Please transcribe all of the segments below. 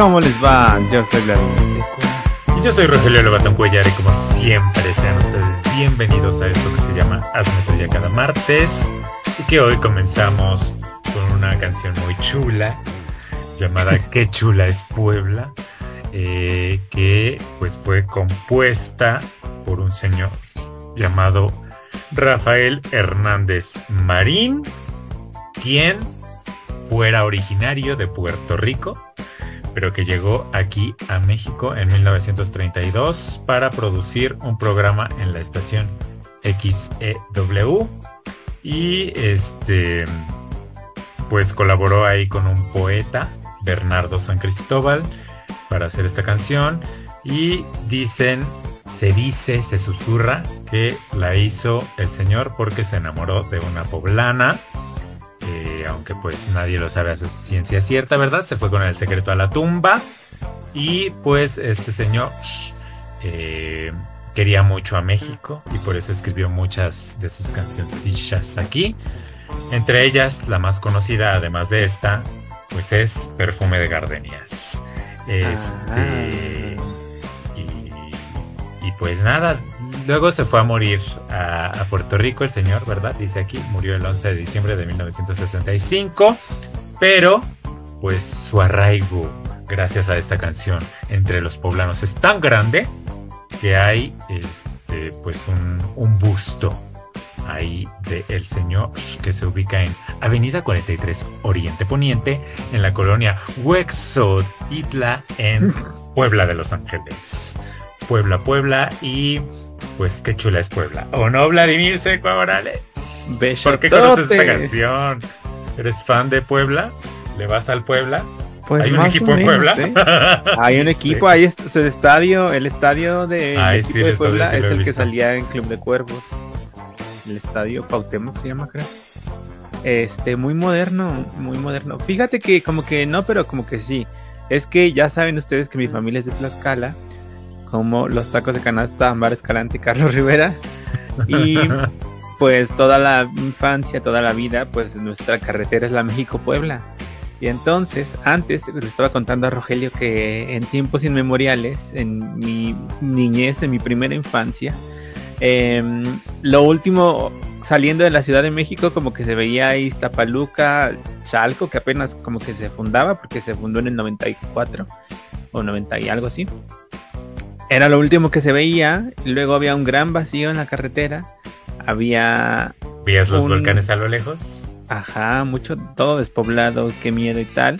¿cómo les va? Yo soy Vladimir Y yo soy Rogelio Lobatón Cuellar y como siempre sean ustedes bienvenidos a esto que se llama Hazme ya cada martes y que hoy comenzamos con una canción muy chula llamada Qué chula es Puebla eh, que pues fue compuesta por un señor llamado Rafael Hernández Marín quien fuera originario de Puerto Rico, pero que llegó aquí a México en 1932 para producir un programa en la estación XEW y este pues colaboró ahí con un poeta, Bernardo San Cristóbal, para hacer esta canción. Y dicen se dice, se susurra que la hizo el señor porque se enamoró de una poblana aunque pues nadie lo sabe a ciencia cierta, ¿verdad? Se fue con el secreto a la tumba y pues este señor eh, quería mucho a México y por eso escribió muchas de sus cancioncillas aquí. Entre ellas, la más conocida, además de esta, pues es Perfume de Gardenias. Este. Ah. Y, pues nada, Luego se fue a morir a, Puerto Rico el señor, ¿verdad? Dice aquí, murió el 11 de diciembre de 1965, pero pues su arraigo gracias a esta canción entre los poblanos es tan grande que hay este, pues un, busto ahí de el señor que se ubica en Avenida 43 Oriente Poniente en la colonia Huexotitla en Puebla de Los Ángeles. Puebla, Puebla y pues qué chula es Puebla. ¿O no, Vladimir Seco Morales? ¿Por qué conoces esta canción? ¿Eres fan de Puebla? ¿Le vas al Puebla? Pues ¿Hay un equipo en Puebla? ¿eh? Hay un equipo, ahí es el estadio, el estadio de, de Puebla es el que salía en Club de Cuervos. El estadio Pautemo se llama, creo. Este, muy moderno, muy moderno. Fíjate que como que no, pero como que sí. Es que ya saben ustedes que mi familia es de Tlaxcala como los tacos de canasta Ambar Escalante y Carlos Rivera. Y pues toda la infancia, toda la vida, pues nuestra carretera es la México-Puebla. Y entonces, antes le estaba contando a Rogelio que en tiempos inmemoriales, en mi niñez, en mi primera infancia, em, lo último saliendo de la Ciudad de México, como que se veía ahí Iztapaluca, Chalco, que apenas como que se fundaba, porque se fundó en el 94 o 90 y algo así era lo último que se veía. Luego había un gran vacío en la carretera. Había. ¿Vías los volcanes a lo lejos? Ajá, mucho, todo despoblado, qué miedo y tal.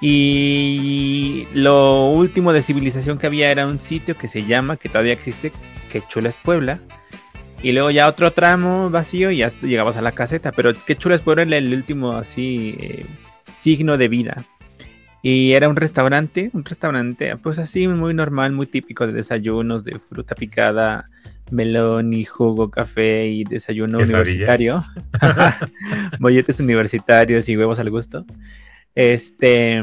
Y lo último de civilización que había era un sitio que se llama, que todavía existe, que chula es Puebla. Y luego ya otro tramo vacío y ya llegabas a la caseta. Pero qué chula es Puebla era el último así eh, signo de vida. Y era un restaurante, un restaurante pues así muy normal, muy típico de desayunos de fruta picada, melón y jugo, café y desayuno universitario. Molletes universitarios y huevos al gusto. Este,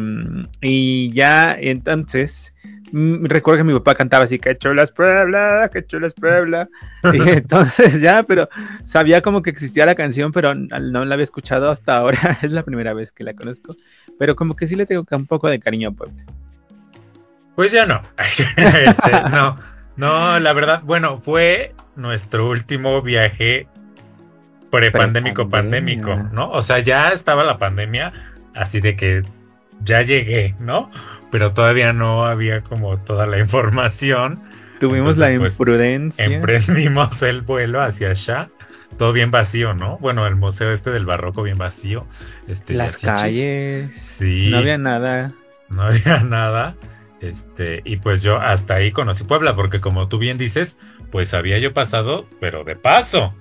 y ya entonces, recuerdo que mi papá cantaba así, que chulas Puebla, que chulas Puebla. y entonces ya, pero sabía como que existía la canción, pero no la había escuchado hasta ahora. es la primera vez que la conozco pero como que sí le tengo un poco de cariño a Puebla. Pues ya no. Este, no, no, la verdad, bueno, fue nuestro último viaje prepandémico, pandémico, ¿no? O sea, ya estaba la pandemia, así de que ya llegué, ¿no? Pero todavía no había como toda la información. Tuvimos la pues, imprudencia. emprendimos el vuelo hacia allá todo bien vacío, ¿no? Bueno, el museo este del barroco bien vacío. Este, Las calles. Sí. No había nada. No había nada. Este, y pues yo hasta ahí conocí Puebla, porque como tú bien dices, pues había yo pasado, pero de paso,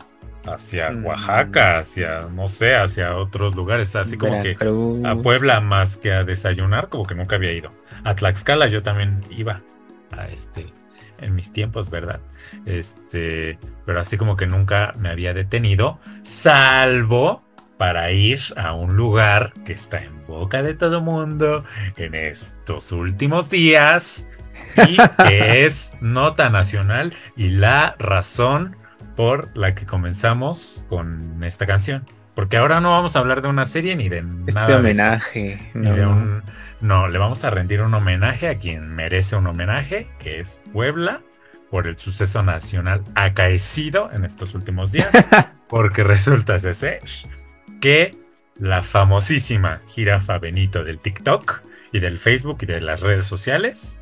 hacia mm. Oaxaca, hacia, no sé, hacia otros lugares, así como que a Puebla más que a desayunar, como que nunca había ido. A Tlaxcala yo también iba a este, en mis tiempos, ¿verdad? Este, pero así como que nunca me había detenido, salvo para ir a un lugar que está en boca de todo mundo en estos últimos días y que es nota nacional y la razón por la que comenzamos con esta canción. Porque ahora no vamos a hablar de una serie ni de este homenaje. ni, de un, No, le vamos a rendir un homenaje a quien merece un homenaje, que es Puebla, por el suceso nacional acaecido en estos últimos días, porque resulta ser que la famosísima jirafa Benito del TikTok y del Facebook y de las redes sociales,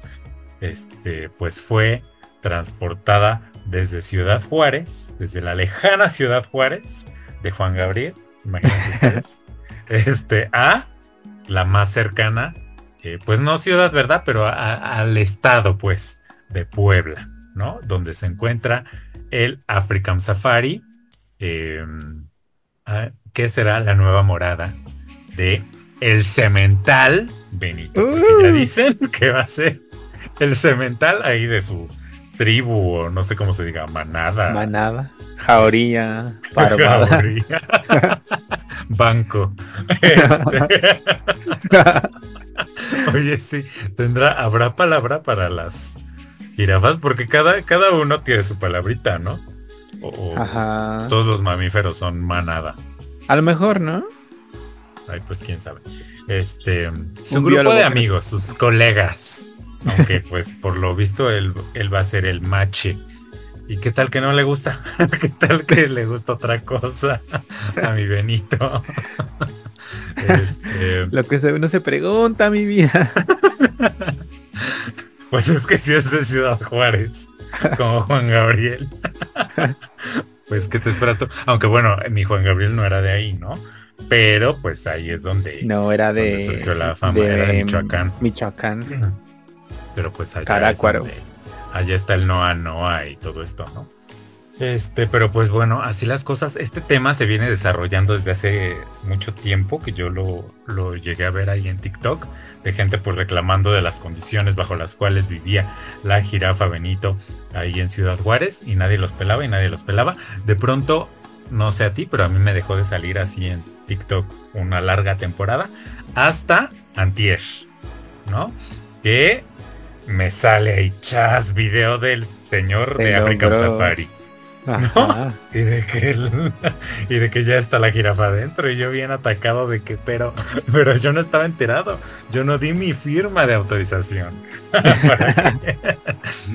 este, pues fue transportada desde Ciudad Juárez, desde la lejana Ciudad Juárez de Juan Gabriel, imagínense ustedes, este, a la más cercana pues no ciudad, ¿verdad? Pero al estado, pues, de Puebla, ¿no? Donde se encuentra el African Safari, em, ah, que será la nueva morada de el cemental Benito, porque ya uh. dicen que va a ser el cemental ahí de su tribu o no sé cómo se diga, manada. Manada, jauría, jauría. Banco. Este... Oye, sí, tendrá, habrá palabra para las jirafas, porque cada, cada uno tiene su palabrita, ¿no? O, Ajá. todos los mamíferos son manada. A lo mejor, ¿no? Ay, pues quién sabe. Este, su grupo de amigos, sus colegas. Aunque, pues, por lo visto, él, él va a ser el mache. ¿Y qué tal que no le gusta? ¿Qué tal que le gusta otra cosa a mi Benito? Este, Lo que uno se pregunta, mi vida. Pues es que si es de Ciudad Juárez, como Juan Gabriel. Pues, ¿qué te esperas tú? Aunque bueno, mi Juan Gabriel no era de ahí, ¿no? Pero pues ahí es donde, no, era de, surgió la fama, era de Michoacán. Michoacán. Pero pues allá, allá está el Noa Noa y todo esto, ¿no? Este, pero pues bueno, así las cosas. Este tema se viene desarrollando desde hace mucho tiempo, que yo lo, lo llegué a ver ahí en TikTok, de gente pues reclamando de las condiciones bajo las cuales vivía la jirafa Benito ahí en Ciudad Juárez y nadie los pelaba y nadie los pelaba. De pronto, no sé a ti, pero a mí me dejó de salir así en TikTok una larga temporada hasta Antier, ¿no? Que me sale ahí chas video del señor de African Safari. ¿no? Y de que y de que ya está la jirafa adentro y yo bien atacado de que pero pero yo no estaba enterado, yo no di mi firma de autorización para que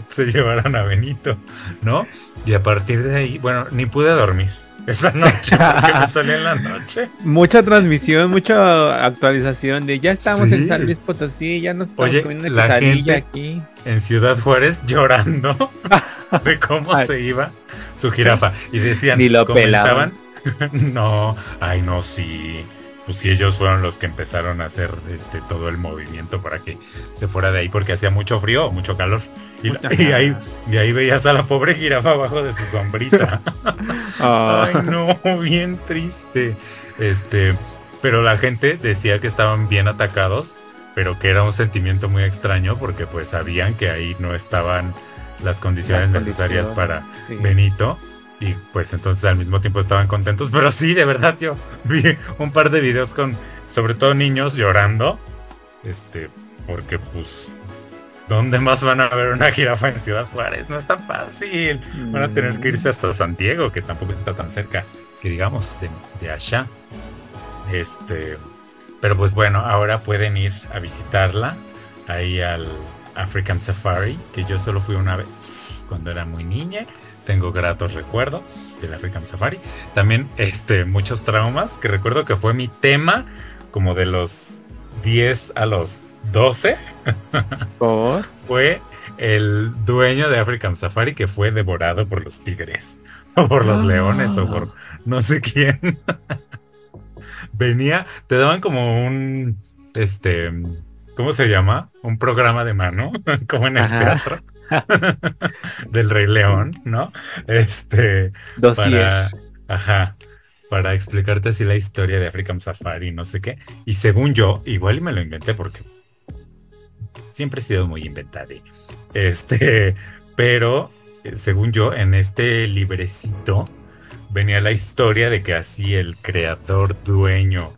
se llevaran a Benito, ¿no? Y a partir de ahí, bueno, ni pude dormir esa noche porque me salí en la noche. Mucha transmisión, mucha actualización de ya estamos en San Luis Potosí, ya nos estamos comiendo la gente aquí en Ciudad Juárez llorando de cómo se iba su jirafa. Y decían, Ni lo comentaban, no, ay no, sí. Pues sí, ellos fueron los que empezaron a hacer este todo el movimiento para que se fuera de ahí porque hacía mucho frío, mucho calor. Y, ahí, y ahí veías a la pobre jirafa abajo de su sombrita. ay no, bien triste. Este, pero la gente decía que estaban bien atacados, pero que era un sentimiento muy extraño porque pues sabían que ahí no estaban las condiciones necesarias para Benito. Y pues entonces al mismo tiempo estaban contentos. Pero sí, de verdad, yo vi un par de videos con, sobre todo niños llorando. Este, porque pues, ¿dónde más van a ver una jirafa en Ciudad Juárez? No es tan fácil. Van a tener que irse hasta San Diego, que tampoco está tan cerca, que digamos, de allá. Este, pero pues bueno, ahora pueden ir a visitarla ahí al, African Safari, que yo solo fui una vez cuando era muy niña. Tengo gratos recuerdos del African Safari. También este, muchos traumas, que recuerdo que fue mi tema como de los 10 a los 12. ¿Por? fue el dueño de African Safari que fue devorado por los tigres, o por los leones, o por no sé quién. Venía, te daban como un, este, ¿cómo se llama? Un programa de mano, como en el teatro. del Rey León, ¿no? Este. Para, ajá. Para explicarte así la historia de African Safari, no sé qué. Y según yo, igual me lo inventé porque siempre he sido muy inventado. Este, pero eh, según yo, en este librecito venía la historia de que así el creador, dueño,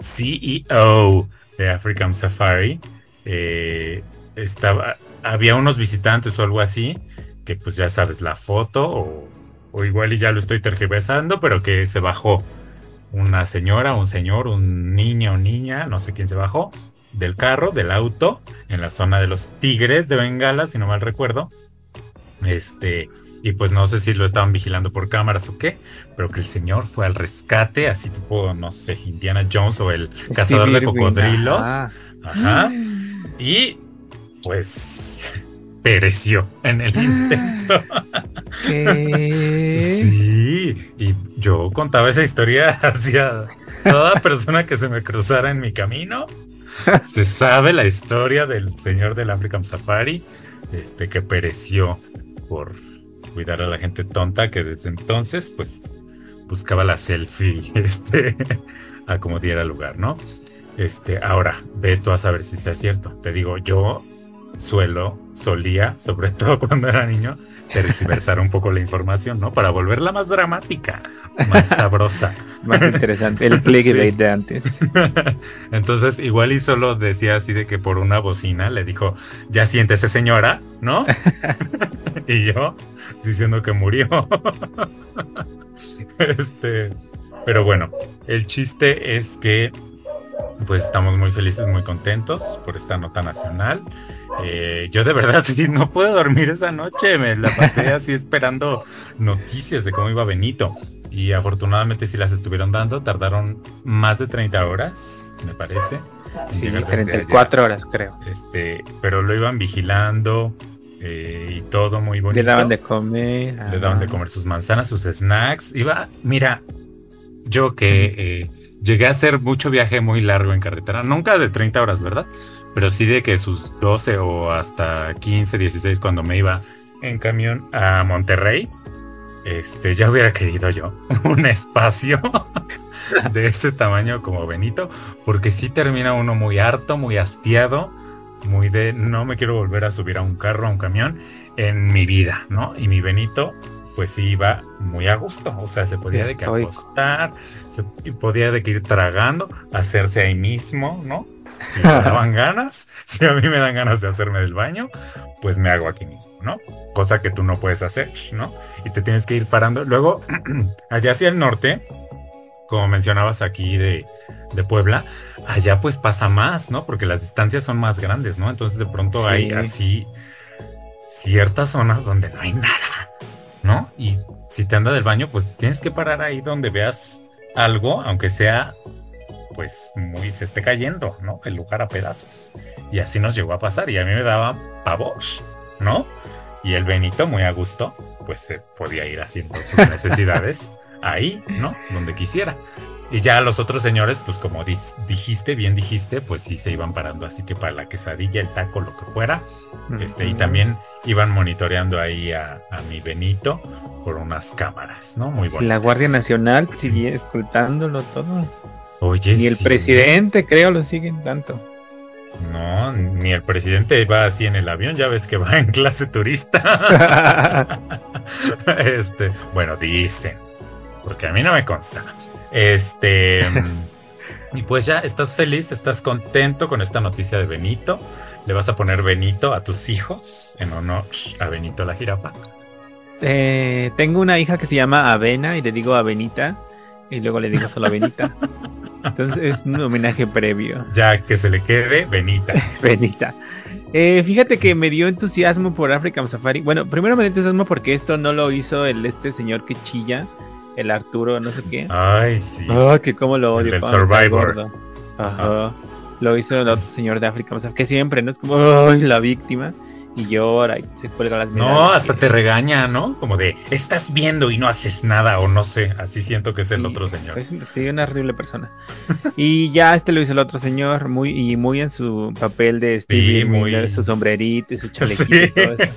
CEO de African Safari, eh, estaba, había unos visitantes o algo así, que pues ya sabes, la foto, o, o igual y ya lo estoy tergiversando, pero que se bajó una señora, un señor, un niño o niña, no sé quién se bajó, del carro, del auto, en la zona de los Tigres de Bengala, si no mal recuerdo. Este, y pues no sé si lo estaban vigilando por cámaras o qué, pero que el señor fue al rescate, así tipo, no sé, Indiana Jones o el cazador de cocodrilos. Ajá. Y pues pereció en el intento. Sí, y yo contaba esa historia hacia toda persona que se me cruzara en mi camino. Se sabe la historia del señor del African Safari, este que pereció por cuidar a la gente tonta que desde entonces pues buscaba la selfie este a como diera lugar, ¿no? Este, ahora, ve tú a saber si sea cierto. Te digo, yo suelo, solía, sobre todo cuando era niño, tergiversar un poco la información, ¿no? Para volverla más dramática, más sabrosa. más interesante, el clickbait de antes. Entonces, igual y solo decía así de que por una bocina le dijo, ya siéntese señora, ¿no? y yo diciendo que murió. este, pero bueno, el chiste es que pues estamos muy felices, muy contentos por esta nota nacional. Eh, yo de verdad sí no puedo dormir esa noche, me la pasé así esperando noticias de cómo iba Benito. Y afortunadamente sí las estuvieron dando, tardaron más de 30 horas, me parece. Sí, 34 horas creo. Este, pero lo iban vigilando eh, y todo muy bonito. Le daban de comer. Le daban de comer sus manzanas, sus snacks. Iba, mira, yo que eh, llegué a hacer mucho viaje muy largo en carretera, nunca de 30 horas, ¿verdad? Pero sí de que sus 12 o hasta 15, 16 cuando me iba en camión a Monterrey, este, ya hubiera querido yo un espacio de este tamaño como Benito, porque sí termina uno muy harto, muy hastiado, muy de no me quiero volver a subir a un carro, a un camión en mi vida, ¿no? Y mi Benito, pues sí iba muy a gusto, o sea, se podía de que acostar, se podía de que ir tragando, hacerse ahí mismo, ¿no? Si me daban ganas, si a mí me dan ganas de hacerme del baño, pues me hago aquí mismo, ¿no? Cosa que tú no puedes hacer, ¿no? Y te tienes que ir parando. Luego, allá hacia el norte, como mencionabas aquí de, de Puebla, allá pues pasa más, ¿no? Porque las distancias son más grandes, ¿no? Entonces de pronto hay así ciertas zonas donde no hay nada, ¿no? Y si te anda del baño, pues tienes que parar ahí donde veas algo, aunque sea pues muy se esté cayendo, ¿no? El lugar a pedazos. Y así nos llegó a pasar y a mí me daba pavor, ¿no? Y el Benito muy a gusto, pues se podía ir haciendo sus necesidades ahí, ¿no? Donde quisiera. Y ya los otros señores, pues como dijiste, bien dijiste, pues sí se iban parando, así que para la quesadilla, el taco, lo que fuera. Este, y también iban monitoreando ahí a, a, mi Benito por unas cámaras, ¿no? Muy bonito. La Guardia Nacional sigue escoltándolo todo. Ni el presidente, creo, lo siguen tanto. No, ni el presidente va así en el avión, ya ves que va en clase turista. este, bueno, dicen, porque a mí no me consta. Este, y pues ya estás feliz, estás contento con esta noticia de Benito. ¿Le vas a poner Benito a tus hijos en honor a Benito la jirafa? Eh, tengo una hija que se llama Avena y le digo Avenita y luego le digo solo Benita. Entonces es un homenaje previo. Ya que se le quede Benita. Benita. Eh, fíjate que me dio entusiasmo por African Safari. Bueno, primero me dio entusiasmo porque esto no lo hizo el este señor que chilla, el Arturo, no sé qué. Ay, sí. Oh, que cómo lo odio. El Survivor. Ajá. Lo hizo el otro señor de African Safari, que siempre, ¿no? Es como, ay, la víctima y llora y se cuelga las medallas. No, hasta te regaña, ¿no? Como de, estás viendo y no haces nada, o no sé, así siento que es el otro señor. Es, sí, una horrible persona. y ya este lo hizo el otro señor, muy, y muy en su papel de Stevie, muy... su sombrerito y su chalequito y todo eso.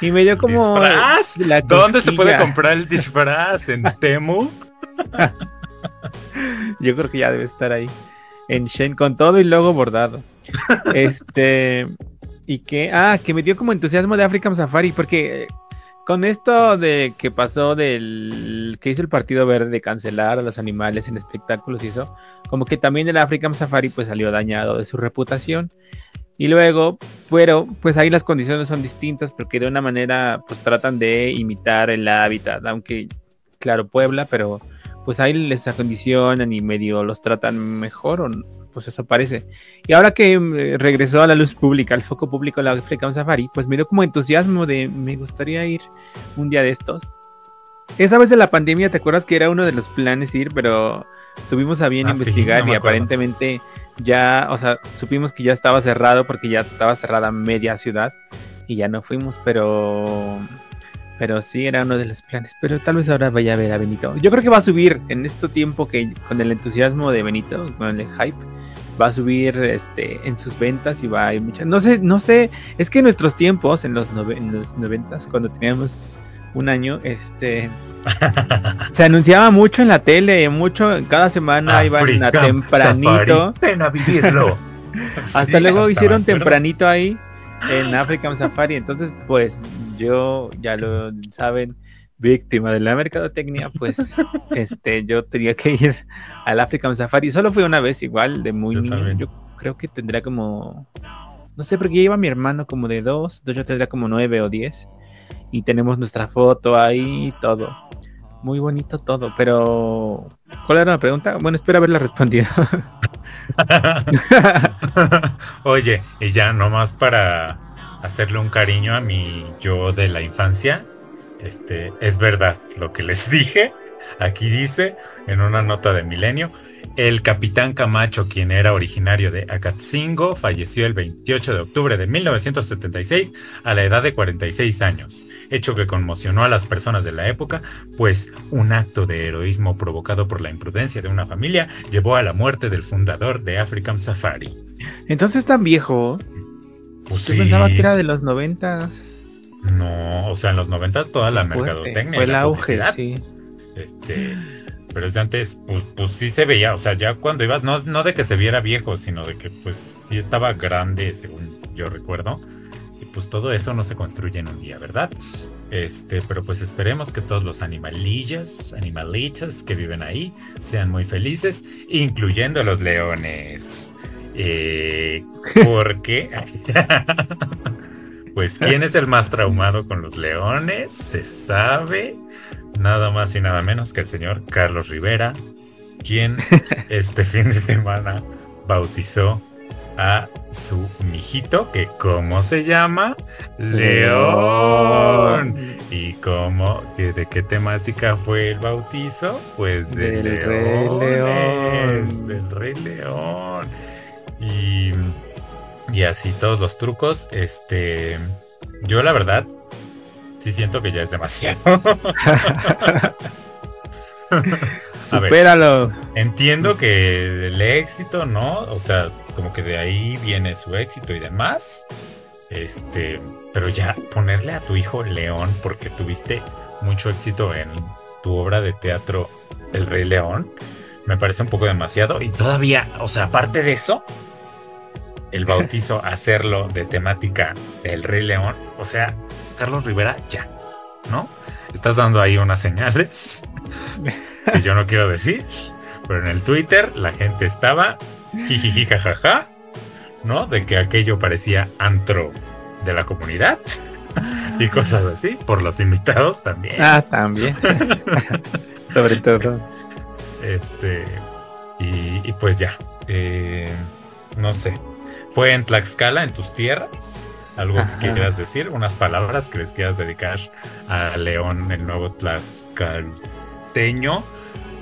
Y me dio como... ¿Disfraz? ¿Dónde se puede comprar el disfraz? ¿En Temu? Yo creo que ya debe estar ahí. En Shen con todo y logo bordado. Este y que, ah, que me dio como entusiasmo de African Safari, porque eh, con esto de que pasó del que hizo el Partido Verde de cancelar a los animales en espectáculos y eso, como que también el African Safari pues salió dañado de su reputación. Y luego, pero pues ahí las condiciones son distintas porque de una manera pues tratan de imitar el hábitat, aunque claro, Puebla, pero pues ahí les acondicionan y medio los tratan mejor o pues eso parece. Y ahora que mm, regresó a la luz pública, al foco público la African Safari, pues me dio como entusiasmo de me gustaría ir un día de estos. Esa vez de la pandemia, ¿te acuerdas que era uno de los planes ir? Pero tuvimos a bien ah, investigar y aparentemente ya, o sea, supimos que ya estaba cerrado porque ya estaba cerrada media ciudad y ya no fuimos, pero pero sí era uno de los planes. Pero tal vez ahora vaya a ver a Benito. Yo creo que va a subir en este tiempo que con el entusiasmo de Benito, con el hype, va a subir este en sus ventas y va a muchas. No sé, no sé, es que en nuestros tiempos, en los, en los noventas, cuando teníamos un año, este se anunciaba mucho en la tele, mucho, cada semana iban a tempranito. Ven a vivirlo. hasta luego hicieron tempranito ahí en African Safari. Entonces, pues yo, ya lo saben, víctima de la mercadotecnia, pues este, yo tenía que ir al African Safari. Solo fui una vez igual, de muy niño. Yo creo que tendría como, no sé, porque iba mi hermano como de dos, yo tendría como nueve o diez. Y tenemos nuestra foto ahí y todo. Muy bonito todo, pero ¿cuál era la pregunta? Bueno, espero haberla respondido. Oye, y ya nomás para hacerle un cariño a mi yo de la infancia, este, es verdad lo que les dije. Aquí dice, en una nota de Milenio, el capitán Camacho, quien era originario de Acatzingo, falleció el 28 de octubre de 1976 a la edad de 46 años, hecho que conmocionó a las personas de la época, pues un acto de heroísmo provocado por la imprudencia de una familia llevó a la muerte del fundador de African Safari. Entonces tan viejo. Pues Yo pensaba que era de los 90. No, o sea, en los 90 toda la mercadotecnia. Fue el auge, sí. Este pero desde antes, pues, pues sí se veía, o sea, ya cuando ibas, no, no de que se viera viejo, sino de que pues sí estaba grande, según yo recuerdo. Y pues todo eso no se construye en un día, ¿verdad? Este, pero pues esperemos que todos los animalillas, animalitas que viven ahí sean muy felices, incluyendo los leones. Eh, ¿Por qué? pues, ¿quién es el más traumado con los leones? Se sabe nada más y nada menos que el señor Carlos Rivera, quien este fin de semana bautizó a su mijito, que ¿cómo se llama? León. ¿Y cómo? ¿De qué temática fue el bautizo? Pues del, Rey León. Del Rey León. Y, y así todos los trucos. Este, yo la verdad sí siento que ya es demasiado. Supéralo. entiendo que el éxito, ¿no? O sea, como que de ahí viene su éxito y demás. Este, pero ya ponerle a tu hijo León porque tuviste mucho éxito en tu obra de teatro El Rey León, me parece un poco demasiado. Y todavía, o sea, aparte de eso, el bautizo, hacerlo de temática El Rey León, o sea, Carlos Rivera, ya, ¿no? Estás dando ahí unas señales que yo no quiero decir, pero en el Twitter la gente estaba jijiji jajaja, ¿no? De que aquello parecía antro de la comunidad y cosas así, por los invitados también. Ah, también. Sobre todo. Este, y, pues ya, eh, no sé. ¿Fue en Tlaxcala, en tus tierras? ¿Algo que quieras decir? ¿Unas palabras que les quieras dedicar a León, el nuevo tlaxcalteño?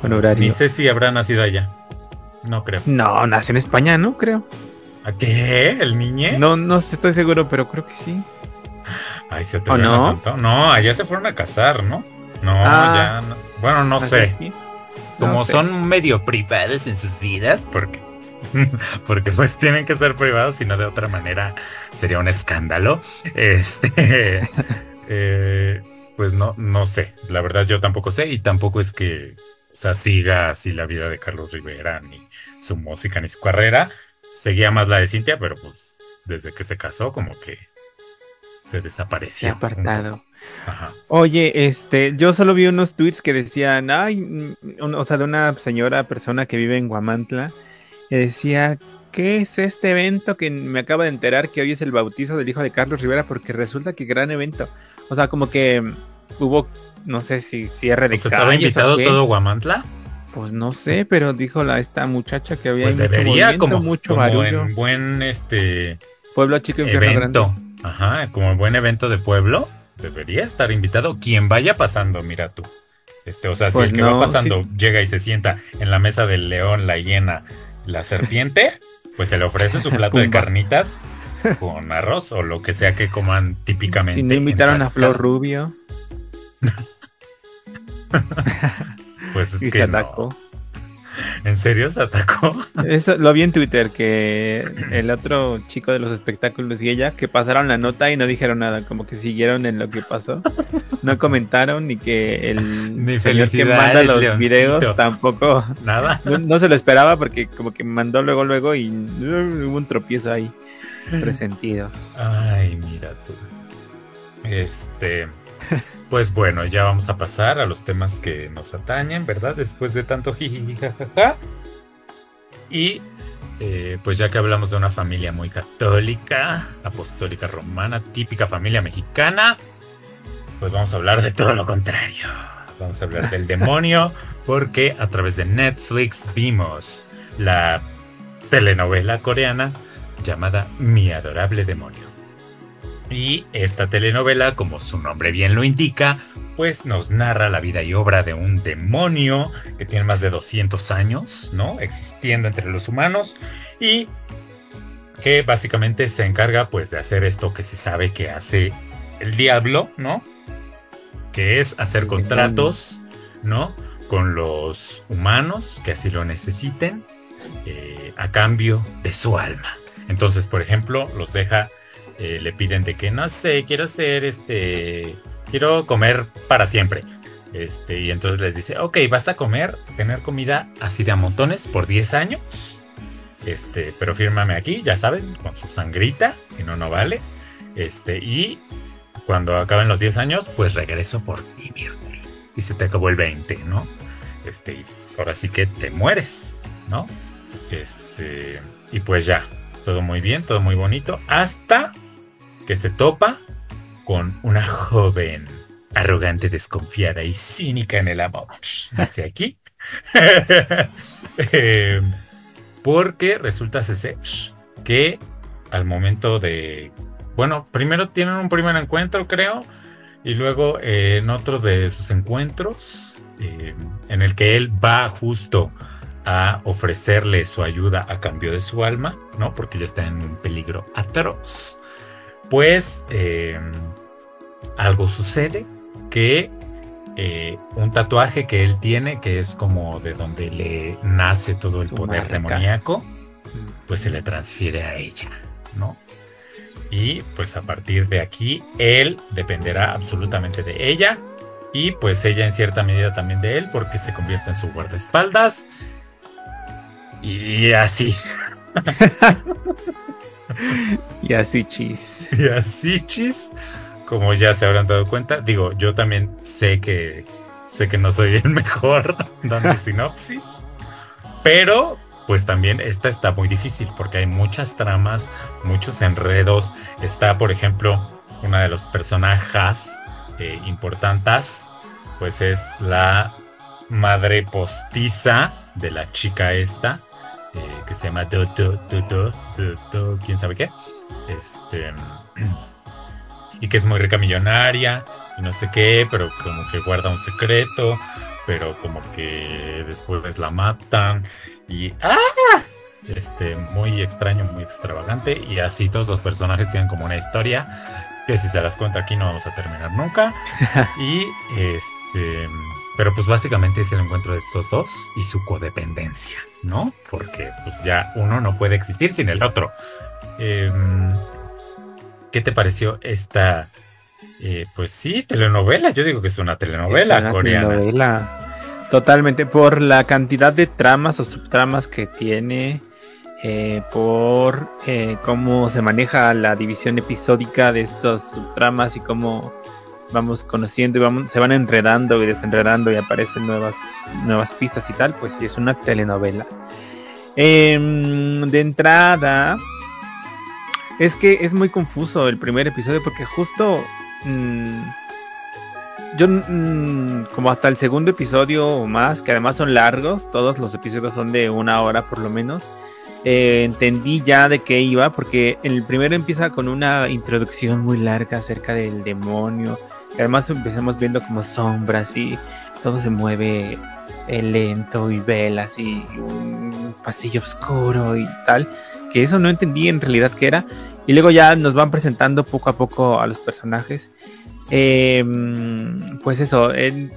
Honorario. Ni sé si habrá nacido allá. No creo. No, nació en España, ¿no? Creo. ¿A qué? ¿El niñe? No, no estoy seguro, pero creo que sí. Ay, se te ¿O no? No, allá se fueron a casar, ¿no? No, ah. ya no. Bueno, no sé. Como son medio privados en sus vidas, porque porque pues tienen que ser privados, si no de otra manera sería un escándalo. Este, eh, pues no, no sé, la verdad yo tampoco sé y tampoco es que o sea, siga así la vida de Carlos Rivera, ni su música, ni su carrera. Seguía más la de Cintia, pero pues desde que se casó como que se desapareció. Se ha apartado. Oye, este, yo solo vi unos tweets que decían, ay, mm, o sea, de una señora persona que vive en Guamantla, decía, ¿qué es este evento que me acaba de enterar que hoy es el bautizo del hijo de Carlos Rivera? Porque resulta que gran evento. O sea, como que hubo, no sé si cierre de ¿Estaba invitado todo Guamantla? Pues no sé, pero dijo la esta muchacha que había pues debería como, mucho como en buen este pueblo chico evento, ajá, como buen evento de pueblo, debería estar invitado quien vaya pasando, mira tú. Este, o sea, si pues el que va pasando llega y se sienta en la mesa del león, la hiena, la serpiente, pues se le ofrece su plato de carnitas con arroz o lo que sea que coman típicamente. Si no invitaron a Flor Rubio. pues es que atacó. ¿En serio se atacó? Eso lo vi en Twitter, que el otro chico de los espectáculos y ella, que pasaron la nota y no dijeron nada, como que siguieron en lo que pasó. No comentaron ni que el señor que manda los videos tampoco. Nada. No, se lo esperaba porque como que mandó luego, luego y uh, hubo un tropiezo ahí. Presentidos. Ay, mira tú. Este. Pues bueno, ya vamos a pasar a los temas que nos atañen, ¿verdad? Después de tanto jiji, jajaja. Y eh, pues ya que hablamos de una familia muy católica, apostólica romana, típica familia mexicana, pues vamos a hablar de todo lo contrario. Vamos a hablar del demonio, porque a través de Netflix vimos la telenovela coreana llamada Mi adorable demonio. Y esta telenovela, como su nombre bien lo indica, pues nos narra la vida y obra de un demonio que tiene más de 200 años, ¿no? Existiendo entre los humanos y que básicamente se encarga pues de hacer esto que se sabe que hace el diablo, ¿no? Que es hacer contratos, ¿no? Con los humanos que así lo necesiten eh, a cambio de su alma. Entonces, por ejemplo, los deja eh, le piden de que no sé, quiero ser este, quiero comer para siempre. Este, y entonces les dice, ok, vas a comer, tener comida así de a montones por 10 años. Este, pero fírmame aquí, ya saben, con su sangrita, si no, no vale. Este, y cuando acaben los 10 años, pues regreso por ti, Y se te acabó el 20, ¿no? Este, ahora sí que te mueres, ¿no? Este, y pues ya, todo muy bien, todo muy bonito, hasta que se topa con una joven arrogante, desconfiada y cínica en el amor. Dice aquí. Eh, porque resulta ser que al momento de... Bueno, primero tienen un primer encuentro, creo. Y luego en otro de sus encuentros, eh, en el que él va justo a ofrecerle su ayuda a cambio de su alma, ¿no? Porque ya está en un peligro atroz pues eh, algo sucede que eh, un tatuaje que él tiene, que es como de donde le nace todo el poder demoníaco, pues se le transfiere a ella, ¿no? Y pues a partir de aquí, él dependerá absolutamente de ella y pues ella en cierta medida también de él porque se convierte en su guardaespaldas y así. y así chis. Y así chis. Como ya se habrán dado cuenta, digo, yo también sé que sé que no soy el mejor dando sinopsis, pero pues también esta está muy difícil porque hay muchas tramas, muchos enredos. Está, por ejemplo, una de los personajes eh, importantes, pues es la madre postiza de la chica esta, eh, que se llama Do, Do, quién sabe qué. Este. Y que es muy rica millonaria y no sé qué, pero como que guarda un secreto, pero como que después la matan y ¡ah! Este, muy extraño, muy extravagante y así todos los personajes tienen como una historia que si se las cuenta aquí no vamos a terminar nunca. y este pero pues básicamente es el encuentro de estos dos y su codependencia, ¿no? Porque pues ya uno no puede existir sin el otro. Em, ¿Qué te pareció esta, eh, pues sí, telenovela? Yo digo que es una telenovela es una coreana. Telenovela. Totalmente, por la cantidad de tramas o subtramas que tiene, eh, por eh, cómo se maneja la división episódica de estos subtramas y cómo vamos conociendo y vamos, se van enredando y desenredando y aparecen nuevas, nuevas pistas y tal, pues sí, es una telenovela. Em, de entrada, es que es muy confuso el primer episodio porque justo mm, yo mm, como hasta el segundo episodio o más, que además son largos, todos los episodios son de una hora por lo menos, eh, entendí ya de qué iba, porque el primero empieza con una introducción muy larga acerca del demonio. Además empezamos viendo como sombras y todo se mueve eh, lento y velas y un pasillo oscuro y tal. Que eso no entendí en realidad qué era. Y luego ya nos van presentando poco a poco a los personajes. Em, pues eso,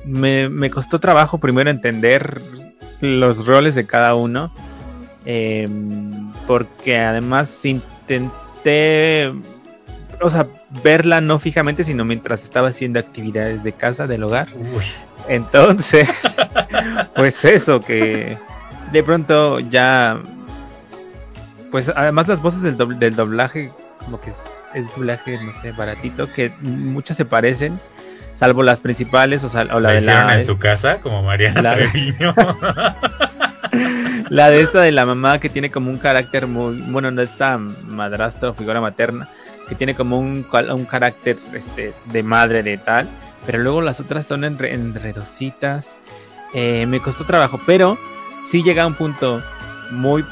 me, me, costó trabajo primero entender los roles de cada uno. Em, porque además intenté, o sea, verla no fijamente, sino mientras estaba haciendo actividades de casa, del hogar. Entonces, pues eso, que de pronto ya, pues además las voces del, del doblaje, como que es, doblaje, no sé, baratito, que muchas se parecen salvo las principales o, la, de la en su casa como Mariana Treviño la de esta de la mamá que tiene como un carácter muy, bueno, no está madrastra o figura materna, que tiene como un, un carácter este, de madre de tal, pero luego las otras son enredositas. Eh, me costó trabajo, pero sí llega a un punto muy,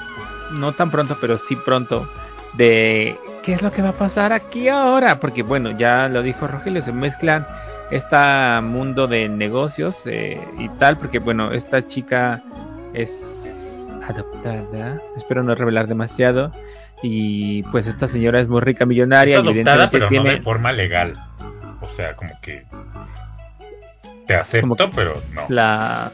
no tan pronto, pero sí pronto, de qué es lo que va a pasar aquí ahora, porque bueno, ya lo dijo Rogelio, se mezclan este mundo de negocios eh, y tal, porque bueno, esta chica es adoptada, espero no revelar demasiado, y pues esta señora es muy rica, millonaria. Es adoptada, pero no de forma legal. O sea, como que te acepto, pero no. La...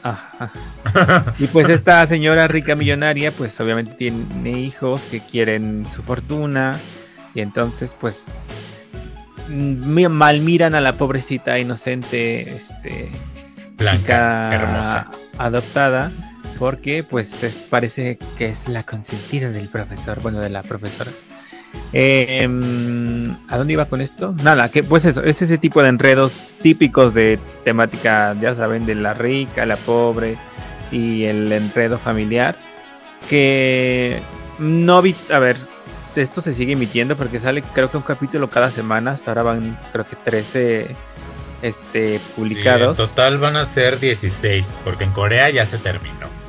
y pues esta señora rica millonaria, pues obviamente tiene hijos que quieren su fortuna y entonces pues mal miran a la pobrecita inocente, este, Blanca, hermosa, adoptada porque pues es, parece que es la consentida del profesor, bueno, de la profesora. Em, ¿A dónde iba con esto? Nada, que pues eso, es ese tipo de enredos típicos de temática, ya saben, de la rica, la pobre y el enredo familiar. Que no vi, a ver, esto se sigue emitiendo porque sale creo que un capítulo cada semana, hasta ahora van creo que 13 este, publicados. en total van a ser 16, porque en Corea ya se terminó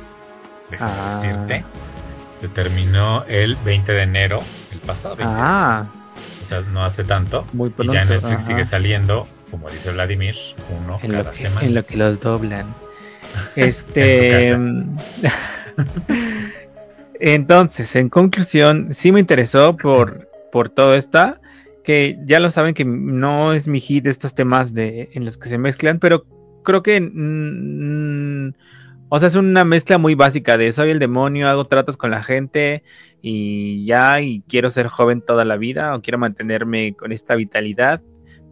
ah. decirte. Se terminó el 20 de enero, el pasado ah. O sea, no hace tanto. Muy Y ya Netflix sigue saliendo, como dice Vladimir, uno en cada que, semana. En lo que los doblan. Este. Entonces, en conclusión, sí me interesó por, por todo esto, que ya lo saben que no es mi hit estos temas de, en los que se mezclan, pero creo que o sea, es una mezcla muy básica de soy el demonio, hago tratos con la gente y ya, y quiero ser joven toda la vida o quiero mantenerme con esta vitalidad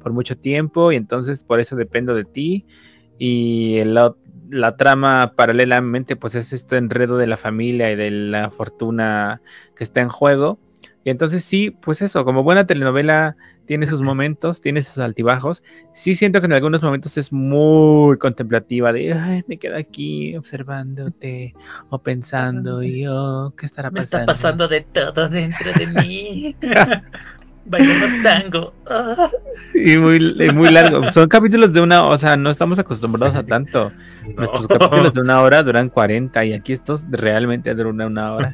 por mucho tiempo y entonces por eso dependo de ti. Y la, la trama paralelamente pues es este enredo de la familia y de la fortuna que está en juego. Y entonces sí, pues eso, como buena telenovela tiene sus momentos, tiene sus altibajos. Sí siento que en algunos momentos es muy contemplativa de, ay, me quedo aquí observándote o pensando y oh, ¿qué estará pasando? Me está pasando de todo dentro de mí. Bailemos tango. Y muy, muy largo. Son capítulos de una, o sea, no estamos acostumbrados a tanto. Nuestros capítulos de una hora duran 40 y aquí estos realmente duran una hora.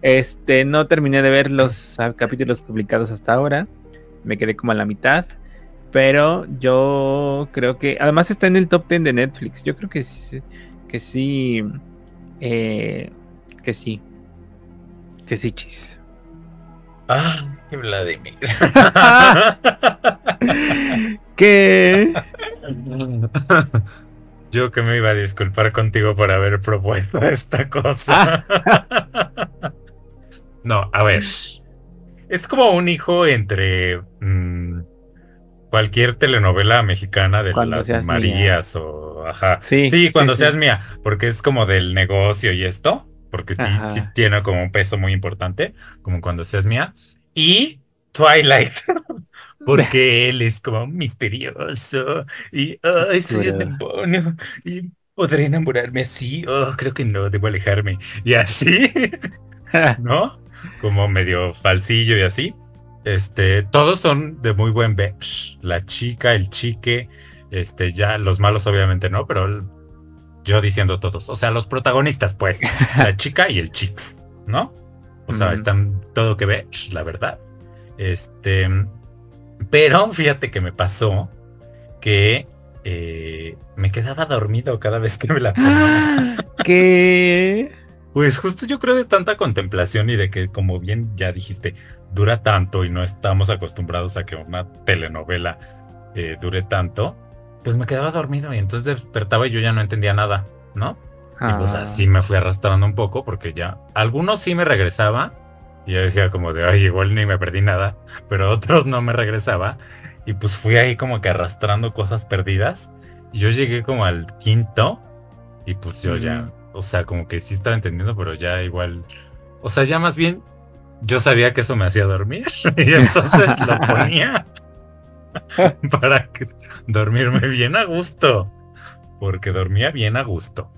Este, no terminé de ver los capítulos publicados hasta ahora me quedé como a la mitad. Pero yo creo que. Además está en el top 10 de Netflix. Yo creo que sí. Que sí. Eh, que sí. Que sí, chis. Ah, Vladimir. ¿Qué? Yo que me iba a disculpar contigo por haber propuesto esta cosa. no, a ver. Es como un hijo entre mm, cualquier telenovela mexicana de las Marías o ajá. Sí, cuando seas mía, porque es como del negocio y esto, porque sí, tiene como un peso muy importante, como cuando seas mía. Y Twilight. porque él es como misterioso y ay, soy el demonio y podré enamorarme así. Oh, creo que no, debo alejarme. Y así, ¿no? Como medio falsillo y así. Este, todos son de muy buen ver. La chica, el chique, Este, ya los malos obviamente no, pero yo diciendo todos. O sea, los protagonistas, pues, la chica y el chicks, ¿no? O sea, están todo que ver, la verdad. Este, pero fíjate que me pasó que eh, me quedaba dormido cada vez que me la tomaba. ¿Qué? Pues justo yo creo de tanta contemplación y de que, como bien ya dijiste, dura tanto y no estamos acostumbrados a que una telenovela eh, dure tanto, pues me quedaba dormido y entonces despertaba y yo ya no entendía nada, ¿no? Y pues ah. así me fui arrastrando un poco porque ya algunos sí me regresaba y yo decía como de, ay, igual ni me perdí nada, pero otros no me regresaba y pues fui ahí como que arrastrando cosas perdidas y yo llegué como al quinto y pues yo ya, o sea, como que sí estaba entendiendo, pero ya igual, o sea, ya más bien yo sabía que eso me hacía dormir y entonces lo ponía para dormirme bien a gusto, porque dormía bien a gusto.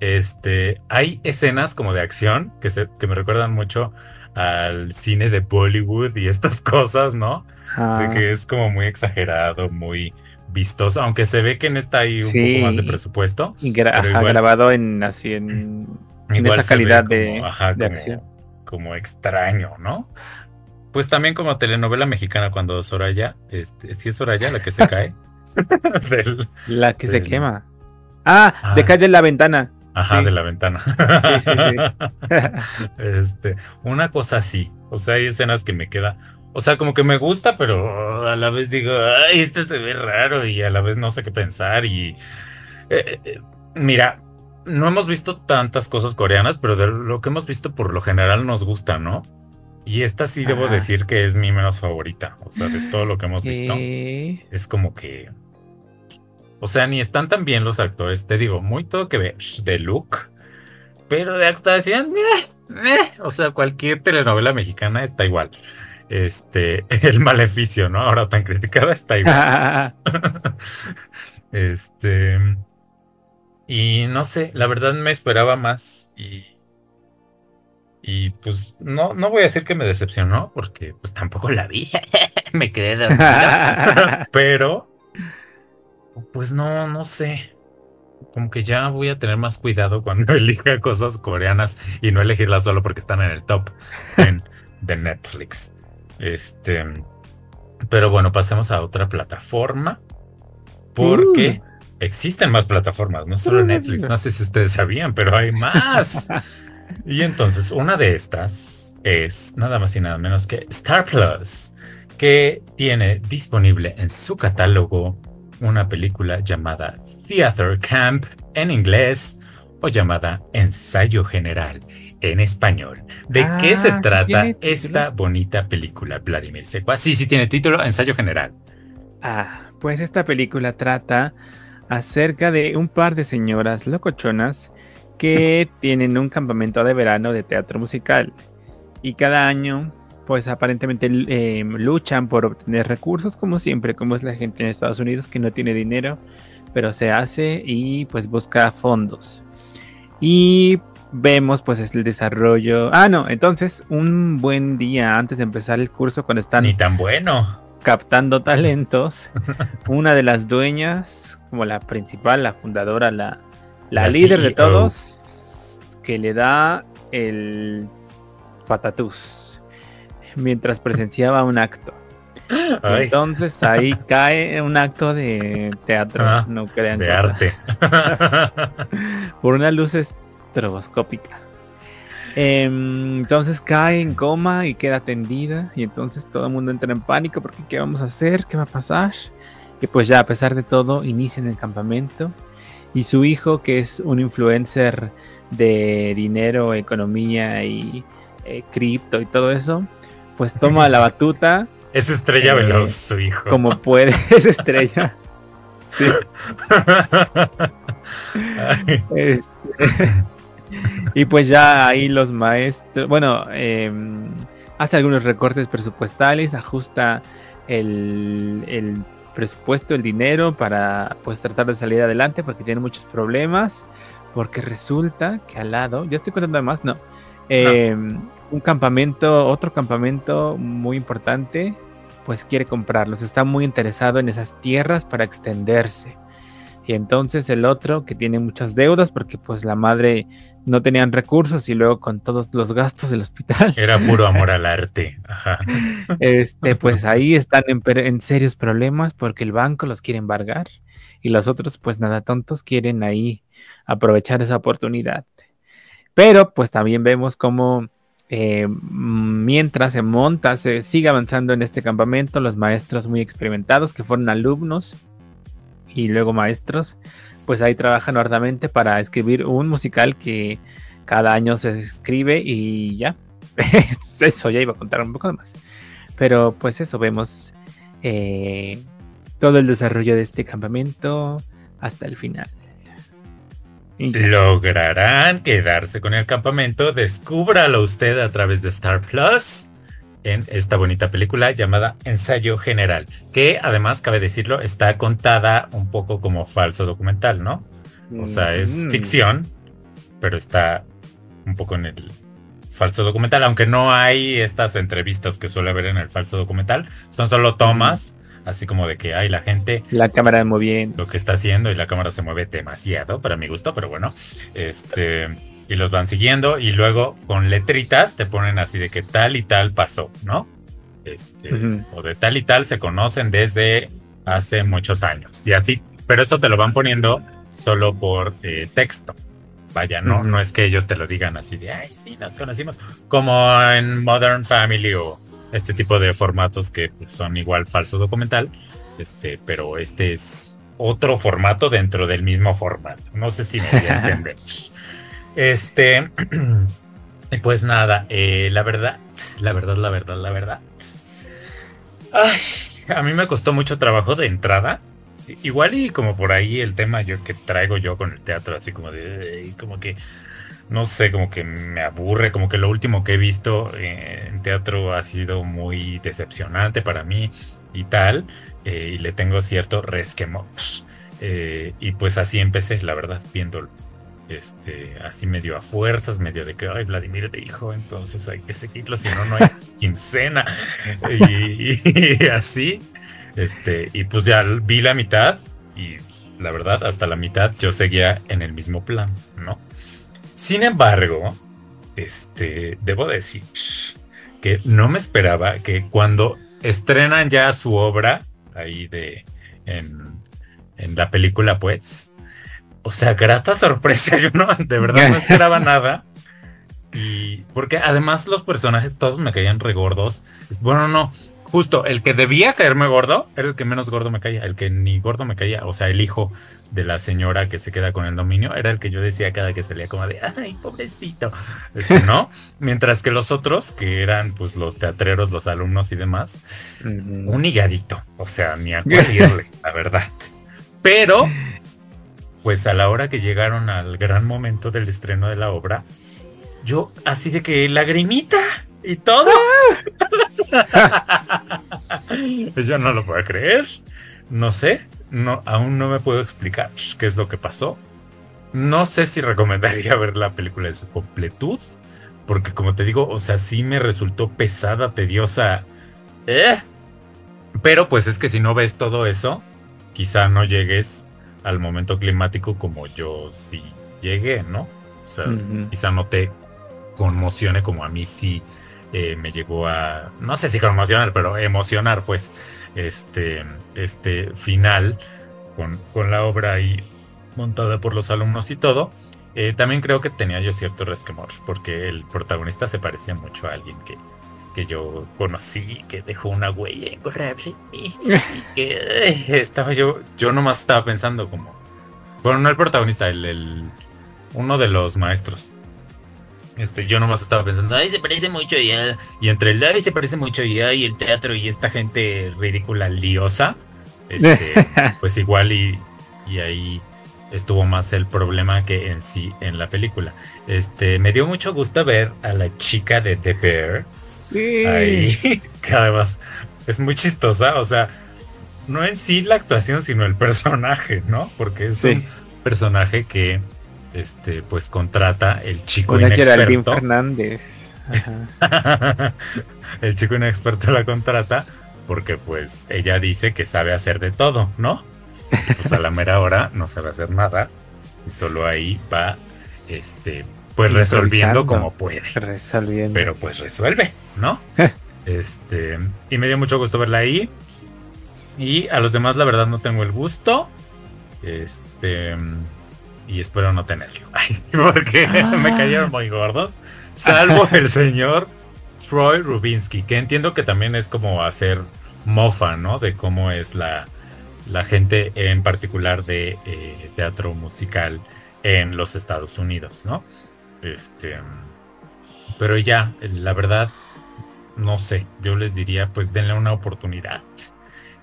Este, hay escenas como de acción que, se, que me recuerdan mucho al cine de Bollywood y estas cosas, ¿no? De que es como muy exagerado, muy vistoso, aunque se ve que en esta hay un poco más de presupuesto. Y grabado en así en, esa calidad de, acción. Como extraño, ¿no? Pues también como telenovela mexicana cuando Soraya, este, si es Soraya la que se cae. la que se quema. Ah, ah, de cae de la ventana. Ajá, de la ventana. Sí, sí, sí. este, una cosa así. O sea, hay escenas que me queda. O sea, como que me gusta, pero a la vez digo, ay, esto se ve raro y a la vez no sé qué pensar. Y eh, eh, mira, no hemos visto tantas cosas coreanas, pero de lo que hemos visto por lo general nos gusta, ¿no? Y esta sí debo decir que es mi menos favorita. O sea, de todo lo que hemos visto. Es como que. O sea, ni están tan bien los actores. Te digo, muy todo que ve de look. Pero de actuación, o sea, cualquier telenovela mexicana está igual. Este, el maleficio, ¿no? Ahora tan criticada está igual. este. Y no sé, la verdad me esperaba más. Y y pues no, no voy a decir que me decepcionó, porque pues tampoco la vi. me quedé dormida. Pero, pues no, no sé. Como que ya voy a tener más cuidado cuando elija cosas coreanas y no elegirlas solo porque están en el top de Netflix. Este. Pero bueno, pasemos a otra plataforma. Porque uh. existen más plataformas, no solo Netflix. No sé si ustedes sabían, pero hay más. Y entonces una de estas es nada más y nada menos que Star Plus, que tiene disponible en su catálogo una película llamada Theater Camp en inglés o llamada Ensayo General en español. ¿De qué se ah, trata esta bonita película, Vladimir Secua? Sí, sí tiene título, Ensayo General. Ah, pues esta película trata acerca de un par de señoras locochonas que tienen un campamento de verano de teatro musical y cada año pues aparentemente em, luchan por obtener recursos como siempre, como es la gente en Estados Unidos que no tiene dinero, pero se hace y pues busca fondos. Y vemos pues es el desarrollo. Ah, no, entonces un buen día antes de empezar el curso cuando están... Ni tan bueno. Captando talentos, una de las dueñas, como la principal, la fundadora, la, la, líder de todos, que le da el patatús mientras presenciaba un acto. Entonces ahí cae un acto de teatro, ah, no crean. De arte. por una luz Em, entonces cae en coma y queda tendida. Y entonces todo el mundo entra en pánico porque ¿qué vamos a hacer? ¿Qué va a pasar? Y pues ya a pesar de todo inician el campamento y su hijo, que es un influencer de dinero, economía y eh, cripto y todo eso, pues toma la batuta. Es estrella eh, veloz su hijo. Como puede, es estrella. Sí. Este, y pues ya ahí los maestros, bueno, em, hace algunos recortes presupuestales, ajusta el, el presupuesto, el dinero para pues tratar de salir adelante porque tiene muchos problemas. Porque resulta que al lado, ya estoy contando más, no. Em, un campamento, otro campamento muy importante, pues quiere comprarlos. Está muy interesado en esas tierras para extenderse. Y entonces el otro que tiene muchas deudas porque pues la madre no tenían recursos y luego con todos los gastos del hospital. Era puro amor al arte. Este, pues ahí están en, en, serios problemas porque el banco los quiere embargar y los otros pues nada tontos quieren ahí aprovechar esa oportunidad. Pero pues también vemos cómo eh, mientras se monta, se sigue avanzando en este campamento, los maestros muy experimentados que fueron alumnos y luego maestros, pues ahí trabajan arduamente para escribir un musical que cada año se escribe y ya. eso, ya iba a contar un poco más. Pero pues eso, vemos eh, todo el desarrollo de este campamento hasta el final. ¿Lograrán quedarse con el campamento? Descúbralo usted a través de Star Plus en esta bonita película llamada Ensayo General, que además, cabe decirlo, está contada un poco como falso documental, ¿no? O sea, es ficción, pero está un poco en el falso documental, aunque no hay estas entrevistas que suele haber en el falso documental, son solo tomas así como de que hay la gente. La cámara moviendo. Lo que está haciendo y la cámara se mueve demasiado para mi gusto, pero bueno. Este. Y los van siguiendo y luego con letritas te ponen así de que tal y tal pasó, ¿no? Este, O de tal y tal se conocen desde hace muchos años. Y así, pero eso te lo van poniendo solo por eh, texto. Vaya, no, no es que ellos te lo digan así de, ay, sí, nos conocimos, como en Modern Family o, este tipo de formatos que pues, son igual falso documental, este, pero este es otro formato dentro del mismo formato. No sé si me voy a entender. Este, pues nada, eh, la verdad, la verdad, la verdad, la verdad. a mí me costó mucho trabajo de entrada. Igual y como por ahí el tema yo que traigo yo con el teatro, así como de, como que no sé, como que me aburre, como que lo último que he visto en teatro ha sido muy decepcionante para mí y tal, eh, y le tengo cierto resquemor. Eh, y pues así empecé, la verdad, viéndolo. Este, así medio a fuerzas, medio de que, ay, Vladimir dijo, entonces hay que seguirlo, si no, no hay quincena. y, y así, este, y pues ya vi la mitad, y la verdad, hasta la mitad yo seguía en el mismo plan, ¿no? Sin embargo, este, debo decir que no me esperaba que cuando estrenan ya su obra ahí de en, la película, pues, o sea, grata sorpresa, yo no, de verdad no esperaba nada. Y porque además los personajes todos me caían regordos. Bueno, no, justo el que debía caerme gordo era el que menos gordo me caía, el que ni gordo me caía, o sea, el hijo de la señora que se queda con el dominio era el que yo decía cada que salía como de ay pobrecito este, no mientras que los otros que eran pues los teatreros los alumnos y demás un higadito o sea ni a cuál irle la verdad pero pues a la hora que llegaron al gran momento del estreno de la obra yo así de que lagrimita y todo yo no lo puedo creer no sé no, aún no me puedo explicar qué es lo que pasó. No sé si recomendaría ver la película en su completud, porque como te digo, o sea, sí me resultó pesada, tediosa. ¿Eh? Pero pues es que si no ves todo eso, quizá no llegues al momento climático como yo sí llegué, ¿no? O sea, quizá no te conmocione como a mí sí eh, me llegó a, no sé si conmocionar, pero emocionar, pues este, este final con, con la obra ahí montada por los alumnos y todo. Eh, también creo que tenía yo cierto resquemor, porque el protagonista se parecía mucho a alguien que, que yo conocí, que dejó una huella imborrable. Y, que estaba yo, yo nomás estaba pensando como, bueno, no el protagonista, el, el uno de los maestros. Este, yo nomás estaba pensando, ay, se parece mucho ya. Y entre el ay, se parece mucho ya y el teatro y esta gente ridícula, liosa, este, pues igual y, y ahí estuvo más el problema que en sí en la película. Este, me dio mucho gusto ver a la chica de The Bear. Ahí, que además es muy chistosa, o sea, no en sí la actuación, sino el personaje, ¿no? Porque es un personaje que este, pues contrata el chico inexperto. Fernández. el chico inexperto la contrata porque pues ella dice que sabe hacer de todo, ¿no? Pues a la mera hora no sabe hacer nada y solo ahí va, este, pues resolviendo como puede. Resolviendo. Pero pues resuelve, ¿no? este, y me dio mucho gusto verla ahí. Y a los demás, la verdad, no tengo el gusto. Este, y espero no tenerlo. porque me ah. cayeron muy gordos. Salvo el señor Troy Rubinsky, que entiendo que también es como hacer mofa, ¿no? De cómo es la, la gente en particular de eh, teatro musical en los Estados Unidos, ¿no? Este, pero ya, la verdad, no sé, yo les diría, pues denle una oportunidad.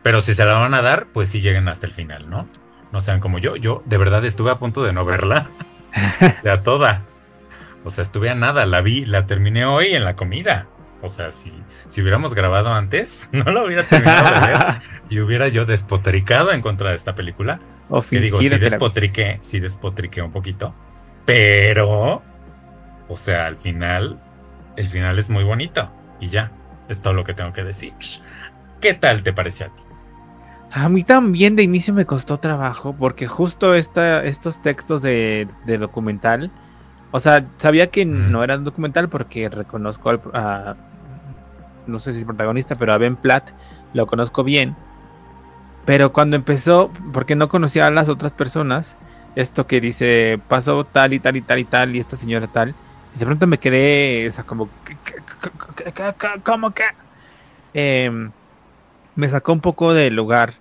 Pero si se la van a dar, pues sí lleguen hasta el final, ¿no? No sean como yo, yo de verdad estuve a punto de no verla. de a toda. O sea, estuve a nada, la vi, la terminé hoy en la comida. O sea, si, si hubiéramos grabado antes, no lo hubiera terminado de ver y hubiera yo despotricado en contra de esta película. O que digo, sí despotriqué, sí despotriqué un poquito. Pero, o sea, al final, el final es muy bonito. Y ya, es todo lo que tengo que decir. ¿Qué tal te pareció a ti? A mí también de inicio me costó trabajo porque justo esta, estos textos de, de documental, o sea, sabía que no eran documental porque reconozco al, a, no sé si es protagonista, pero a Ben Platt lo conozco bien. Pero cuando empezó, porque no conocía a las otras personas, esto que dice, pasó tal y tal y tal y tal, y esta señora tal, de pronto me quedé, o sea, como, ¿cómo que? Em, me sacó un poco del lugar.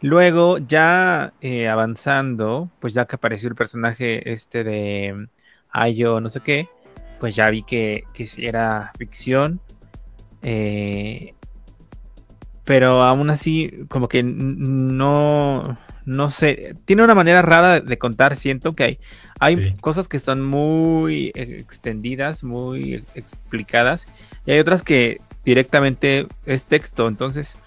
Luego, ya eh, avanzando, pues ya que apareció el personaje este de Ayo, no sé qué, pues ya vi que, que era ficción. Eh, pero aún así, como que no, no sé, tiene una manera rara de contar, siento que hay, hay cosas que son muy extendidas, muy explicadas, y hay otras que directamente es texto, entonces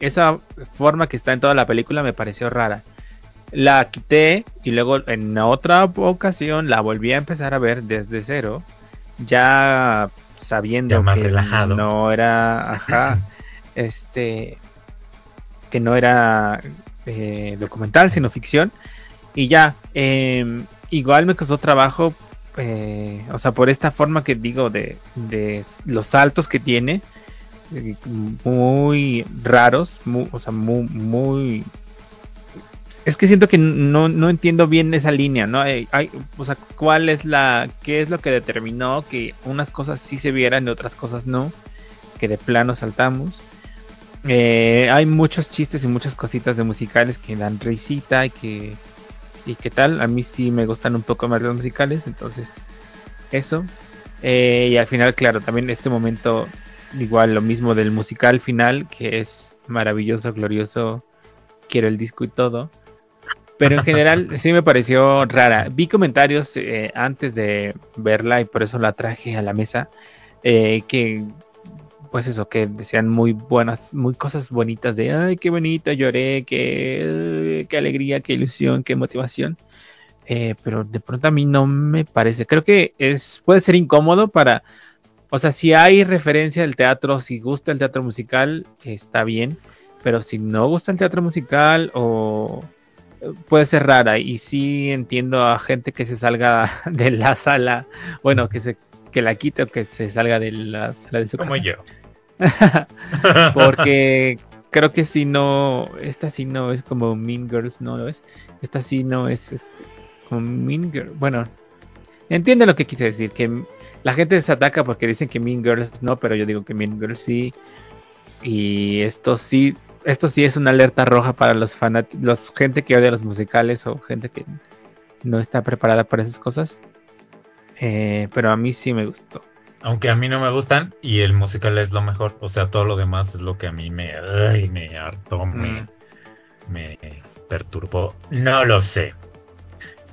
esa forma que está en toda la película me pareció rara. La quité y luego en otra ocasión la volví a empezar a ver desde cero, ya sabiendo que no era, ajá, este, que no era eh, documental, sino ficción. Y ya, em, igual me costó trabajo, eh, o sea, por esta forma que digo de, de los saltos que tiene, eh, muy raros, o sea, muy, muy es que siento que no, entiendo bien esa línea, ¿no? Hay, o sea, ¿cuál es la, qué es lo que determinó que unas cosas sí se vieran y otras cosas no? Que de plano saltamos. Eh, hay muchos chistes y muchas cositas de musicales que dan risita y que, y qué tal. A mí sí me gustan un poco más los musicales, entonces eso. Eh, y al final, claro, también este momento, igual lo mismo del musical final, que es maravilloso, glorioso, quiero el disco y todo. Pero en general sí me pareció rara. Vi comentarios eh, antes de verla y por eso la traje a la mesa. Eh, que, pues eso, que decían muy buenas, muy cosas bonitas de, ay, qué bonito, lloré, qué, qué alegría, qué ilusión, qué motivación. Eh, pero de pronto a mí no me parece. Creo que es, puede ser incómodo para, o sea, si hay referencia al teatro, si gusta el teatro musical, está bien. Pero si no gusta el teatro musical o puede ser rara y sí entiendo a gente que se salga de la sala, bueno, que se que la quite o que se salga de la sala de su Como yo. Porque creo que si no, esta sí no es como Mean Girls, no lo es. Esta sí no es este, como Mean Girls. Bueno, entiende lo que quise decir, que la gente se ataca porque dicen que Mean Girls no, pero yo digo que Mean Girls sí. Y esto sí esto sí es una alerta roja para los fanáticos, gente que odia los musicales o gente que no está preparada para esas cosas. Eh, pero a mí sí me gustó. Aunque a mí no me gustan y el musical es lo mejor. O sea, todo lo demás es lo que a mí me, me hartó, me, mm. me perturbó. No lo sé.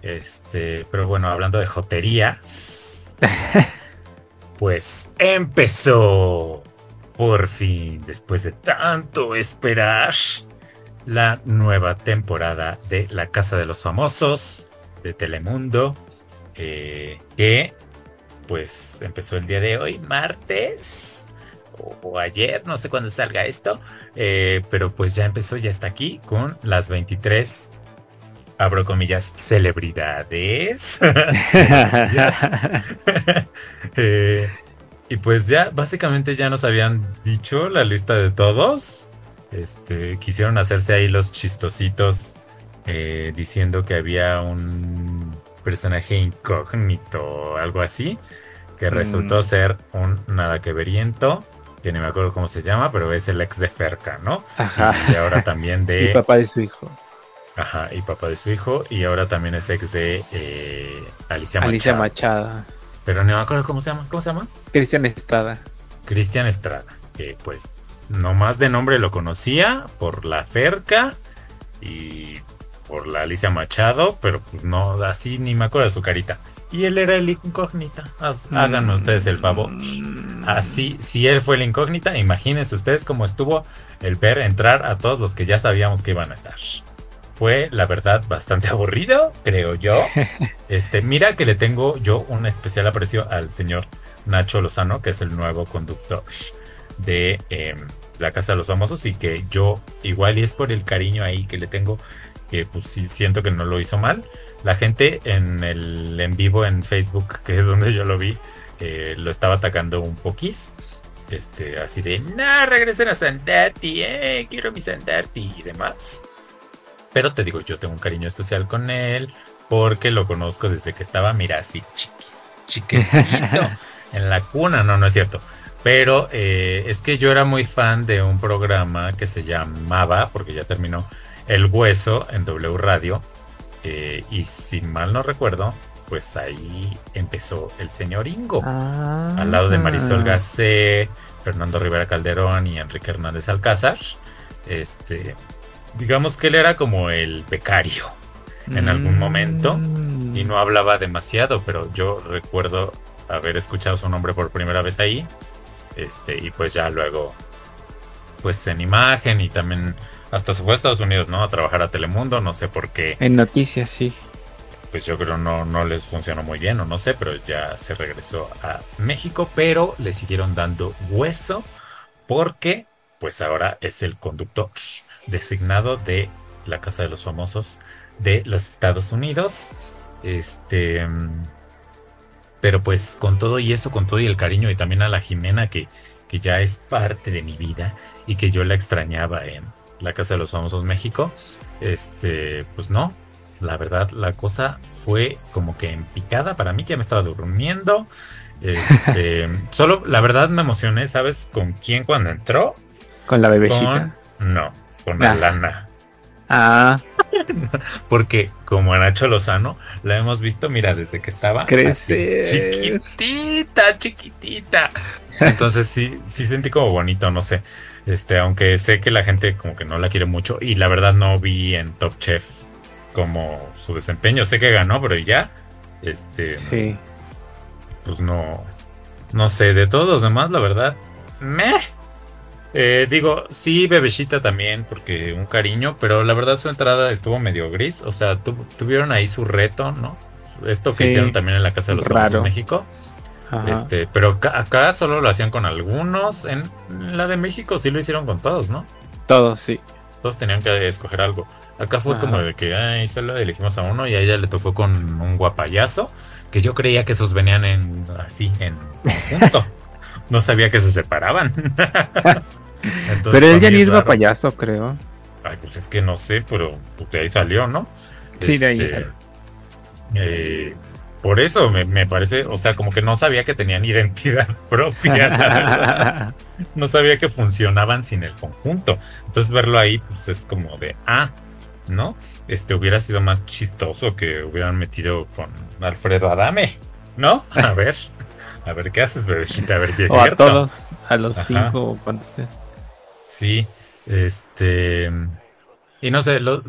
Este, pero bueno, hablando de joterías, pues empezó por fin, después de tanto esperar, la nueva temporada de La Casa de los Famosos de Telemundo, eh, que pues empezó el día de hoy, martes o, ayer, no sé cuándo salga esto, eh, pero pues ya empezó, ya está aquí con las 23 abro comillas, celebridades. Eh, y pues ya, básicamente ya nos habían dicho la lista de todos. Este, quisieron hacerse ahí los chistositos eh, diciendo que había un personaje incógnito o algo así, que resultó mm. ser un nada que veriento, que ni me acuerdo cómo se llama, pero es el ex de Ferca, ¿no? Ajá. Y ahora también de... y papá de su hijo. Ajá, y papá de su hijo, y ahora también es ex de eh, Alicia Machado. Alicia Machado. Pero no me acuerdo cómo se llama, ¿cómo se llama? Cristian Estrada. Cristian Estrada, que pues nomás de nombre lo conocía por la Ferca y por la Alicia Machado, pero pues no, así ni me acuerdo de su carita. Y él era el incógnita. Háganme mm. ustedes el favor. Así, si él fue el incógnita, imagínense ustedes cómo estuvo el ver entrar a todos los que ya sabíamos que iban a estar fue, la verdad, bastante aburrido, creo yo. Este, mira que le tengo yo un especial aprecio al señor Nacho Lozano, que es el nuevo conductor de em, La Casa de los Famosos, y que yo, igual y es por el cariño ahí que le tengo, que pues sí siento que no lo hizo mal. La gente en el en vivo en Facebook, que es donde yo lo vi, eh, lo estaba atacando un poquís. Este, así de, no, regresen a Sandarti, eh, quiero mi Sandarti y demás. Pero te digo, yo tengo un cariño especial con él porque lo conozco desde que estaba, mira, así chiquis, chiquisito en la cuna. No, no es cierto. Pero eh, es que yo era muy fan de un programa que se llamaba, porque ya terminó, El Hueso en W Radio. Eh, y si mal no recuerdo, pues ahí empezó el señor Ingo. Ah. Al lado de Marisol Gacé, Fernando Rivera Calderón y Enrique Hernández Alcázar. Este, digamos que él era como el becario en algún momento y no hablaba demasiado, pero yo recuerdo haber escuchado su nombre por primera vez ahí. Este, y pues ya luego, pues en imagen y también hasta se fue a Estados Unidos, ¿no? A trabajar a Telemundo, no sé por qué. En noticias, sí. Pues yo creo no, no les funcionó muy bien, o no sé, pero ya se regresó a México, pero le siguieron dando hueso porque pues ahora es el conductor designado de la Casa de los Famosos de los Estados Unidos. Este. Pero pues con todo y eso, con todo y el cariño y también a la Jimena que, que ya es parte de mi vida y que yo la extrañaba en la Casa de los Famosos México, este, pues no, la verdad la cosa fue como que en picada para mí que ya me estaba durmiendo. Este, solo la verdad me emocioné, ¿sabes? ¿Con quién cuando entró? Con la bebecita. No, con ah. Alana. Ah. Porque como a Nacho Lozano la hemos visto, mira, desde que estaba chiquitita, chiquitita. Entonces sí, sí sentí como bonito, no sé. Este, aunque sé que la gente como que no la quiere mucho y la verdad no vi en Top Chef como su desempeño. Sé que ganó, pero ya, este, sí. pues no, no sé. De todos los demás, la verdad, me eh, digo, sí, Bebecita también, porque un cariño, pero la verdad su entrada estuvo medio gris. O sea, tuvieron ahí su reto, ¿no? Esto que hicieron también en la Casa de los Famosos de México. Este, pero acá, solo lo hacían con algunos. En la de México sí lo hicieron con todos, ¿no? Todos, sí. Todos tenían que escoger algo. Acá fue como de que, ay, solo elegimos a uno y a ella le tocó con un guapayazo, que yo creía que esos venían en así, en conjunto. no sabía que se separaban. pero él ya ni es payaso, creo. Ay, pues es que no sé, pero pues, de ahí salió, ¿no? Sí, de ahí este, salió. Eh, por eso me, parece, o sea, como que no sabía que tenían identidad propia, No sabía que funcionaban sin el conjunto. Entonces verlo ahí, pues es como de, ah, ¿no? Este hubiera sido más chistoso que hubieran metido con Alfredo Adame, ¿no? A ver, a ver qué haces, bebecita, a ver si es cierto. A todos, a los cinco o cuántos sea. Sí, este. Y no sé, lo,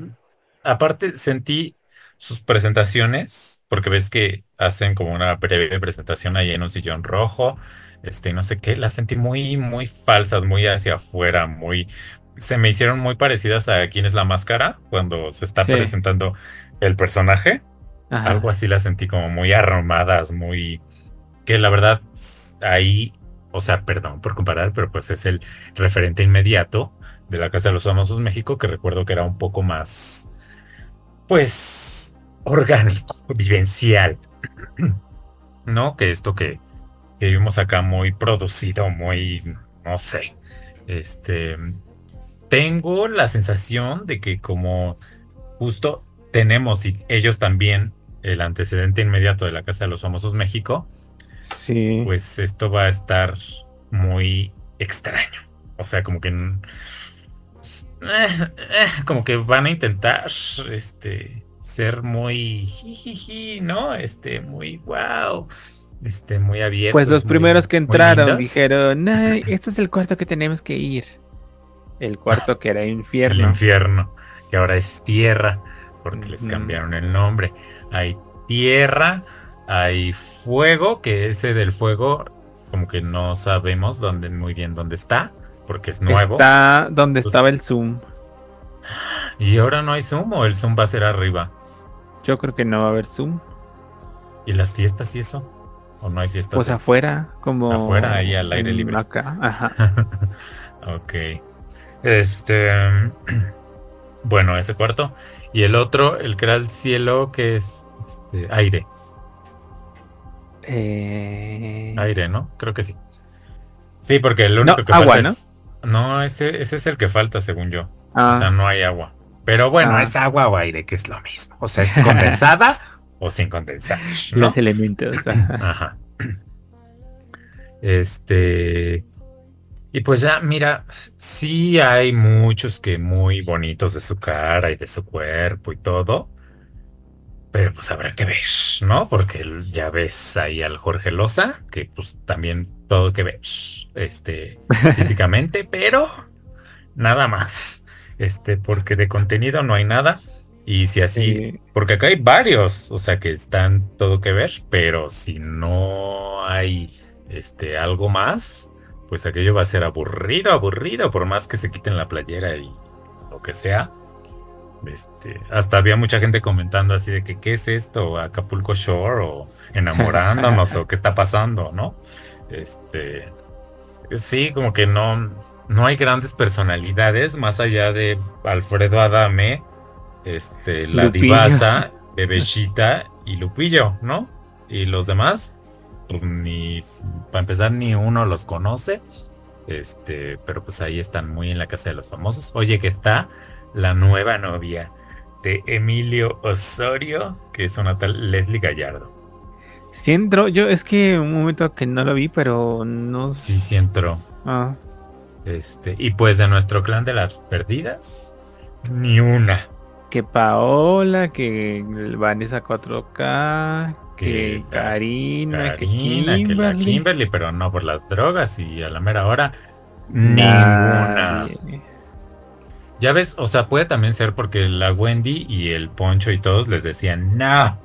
aparte sentí sus presentaciones, porque ves que hacen como una breve presentación ahí en un sillón rojo, este, no sé qué, las sentí muy, muy falsas, muy hacia afuera, muy. Se me hicieron muy parecidas a quién es la máscara cuando se está presentando el personaje. Algo así las sentí como muy arrumadas, muy. que la verdad ahí o sea, perdón por comparar, pero pues es el referente inmediato de la Casa de los Famosos México, que recuerdo que era un poco más, pues, orgánico, vivencial, ¿no? Que esto que, que vimos acá muy producido, muy, no sé, este, tengo la sensación de que como justo tenemos y ellos también el antecedente inmediato de la Casa de los Famosos México, sí. pues esto va a estar muy extraño. O sea, como que eh, eh, como que van a intentar este ser muy jijiji, ¿no? Este muy wow. Este muy abierto. Pues los primeros que entraron dijeron, este es el cuarto que tenemos que ir." El cuarto que era infierno. el infierno, que ahora es tierra, porque les cambiaron el nombre. Hay tierra, hay fuego, que ese del fuego, como que no sabemos dónde, muy bien dónde está, porque es nuevo. Está donde pues estaba el Zoom. ¿Y ahora no hay Zoom o el Zoom va a ser arriba? Yo creo que no va a haber Zoom. ¿Y las fiestas y eso? ¿O no hay fiestas? Pues afuera, como. Afuera, ahí al aire libre. Acá, ajá. ok. Este. Bueno, ese cuarto. Y el otro, el que era el cielo, que es este, aire. Eh... Aire, ¿no? Creo que sí. Sí, porque el único que falta ¿no? es. No, ese, ese es el que falta, según yo. O sea, ah. no hay agua. Pero bueno, ah. es agua o aire, que es lo mismo. O sea, es condensada o sin condensar. Los elementos. Ajá. Este. Y pues ya, mira, sí hay muchos que muy bonitos de su cara y de su cuerpo y todo. Pero pues habrá que ver, ¿no? Porque ya ves ahí al Jorge Loza, que pues también todo que ver, este, físicamente, pero nada más. Este, porque de contenido no hay nada. Y si así, porque acá hay varios, o sea, que están todo que ver, pero si no hay este algo más, pues aquello va a ser aburrido, aburrido, por más que se quiten la playera y lo que sea. Este, hasta había mucha gente comentando así de que qué es esto, Acapulco Shore o enamorándonos o qué está pasando, ¿no? Este, sí, como que no, no hay grandes personalidades más allá de Alfredo Adame, este, la divasa, Bebechita y Lupillo, ¿no? Y los demás, pues ni, para empezar, ni uno los conoce. Este, pero pues ahí están muy en la casa de los famosos. Oye, que está la nueva novia de Emilio Osorio, que es una tal Leslie Gallardo. Sí entró, yo es que un momento que no lo vi, pero no. Sí, sí entró. Ah. Este, y pues de nuestro clan de las perdidas, ni una. Que Paola, que Vanessa 4K, que, Karina, que Kimberly. Que la Kimberly, pero no por las drogas y a la mera hora ninguna. Ya ves, o sea, puede también ser porque la Wendy y el Poncho y todos les decían, no,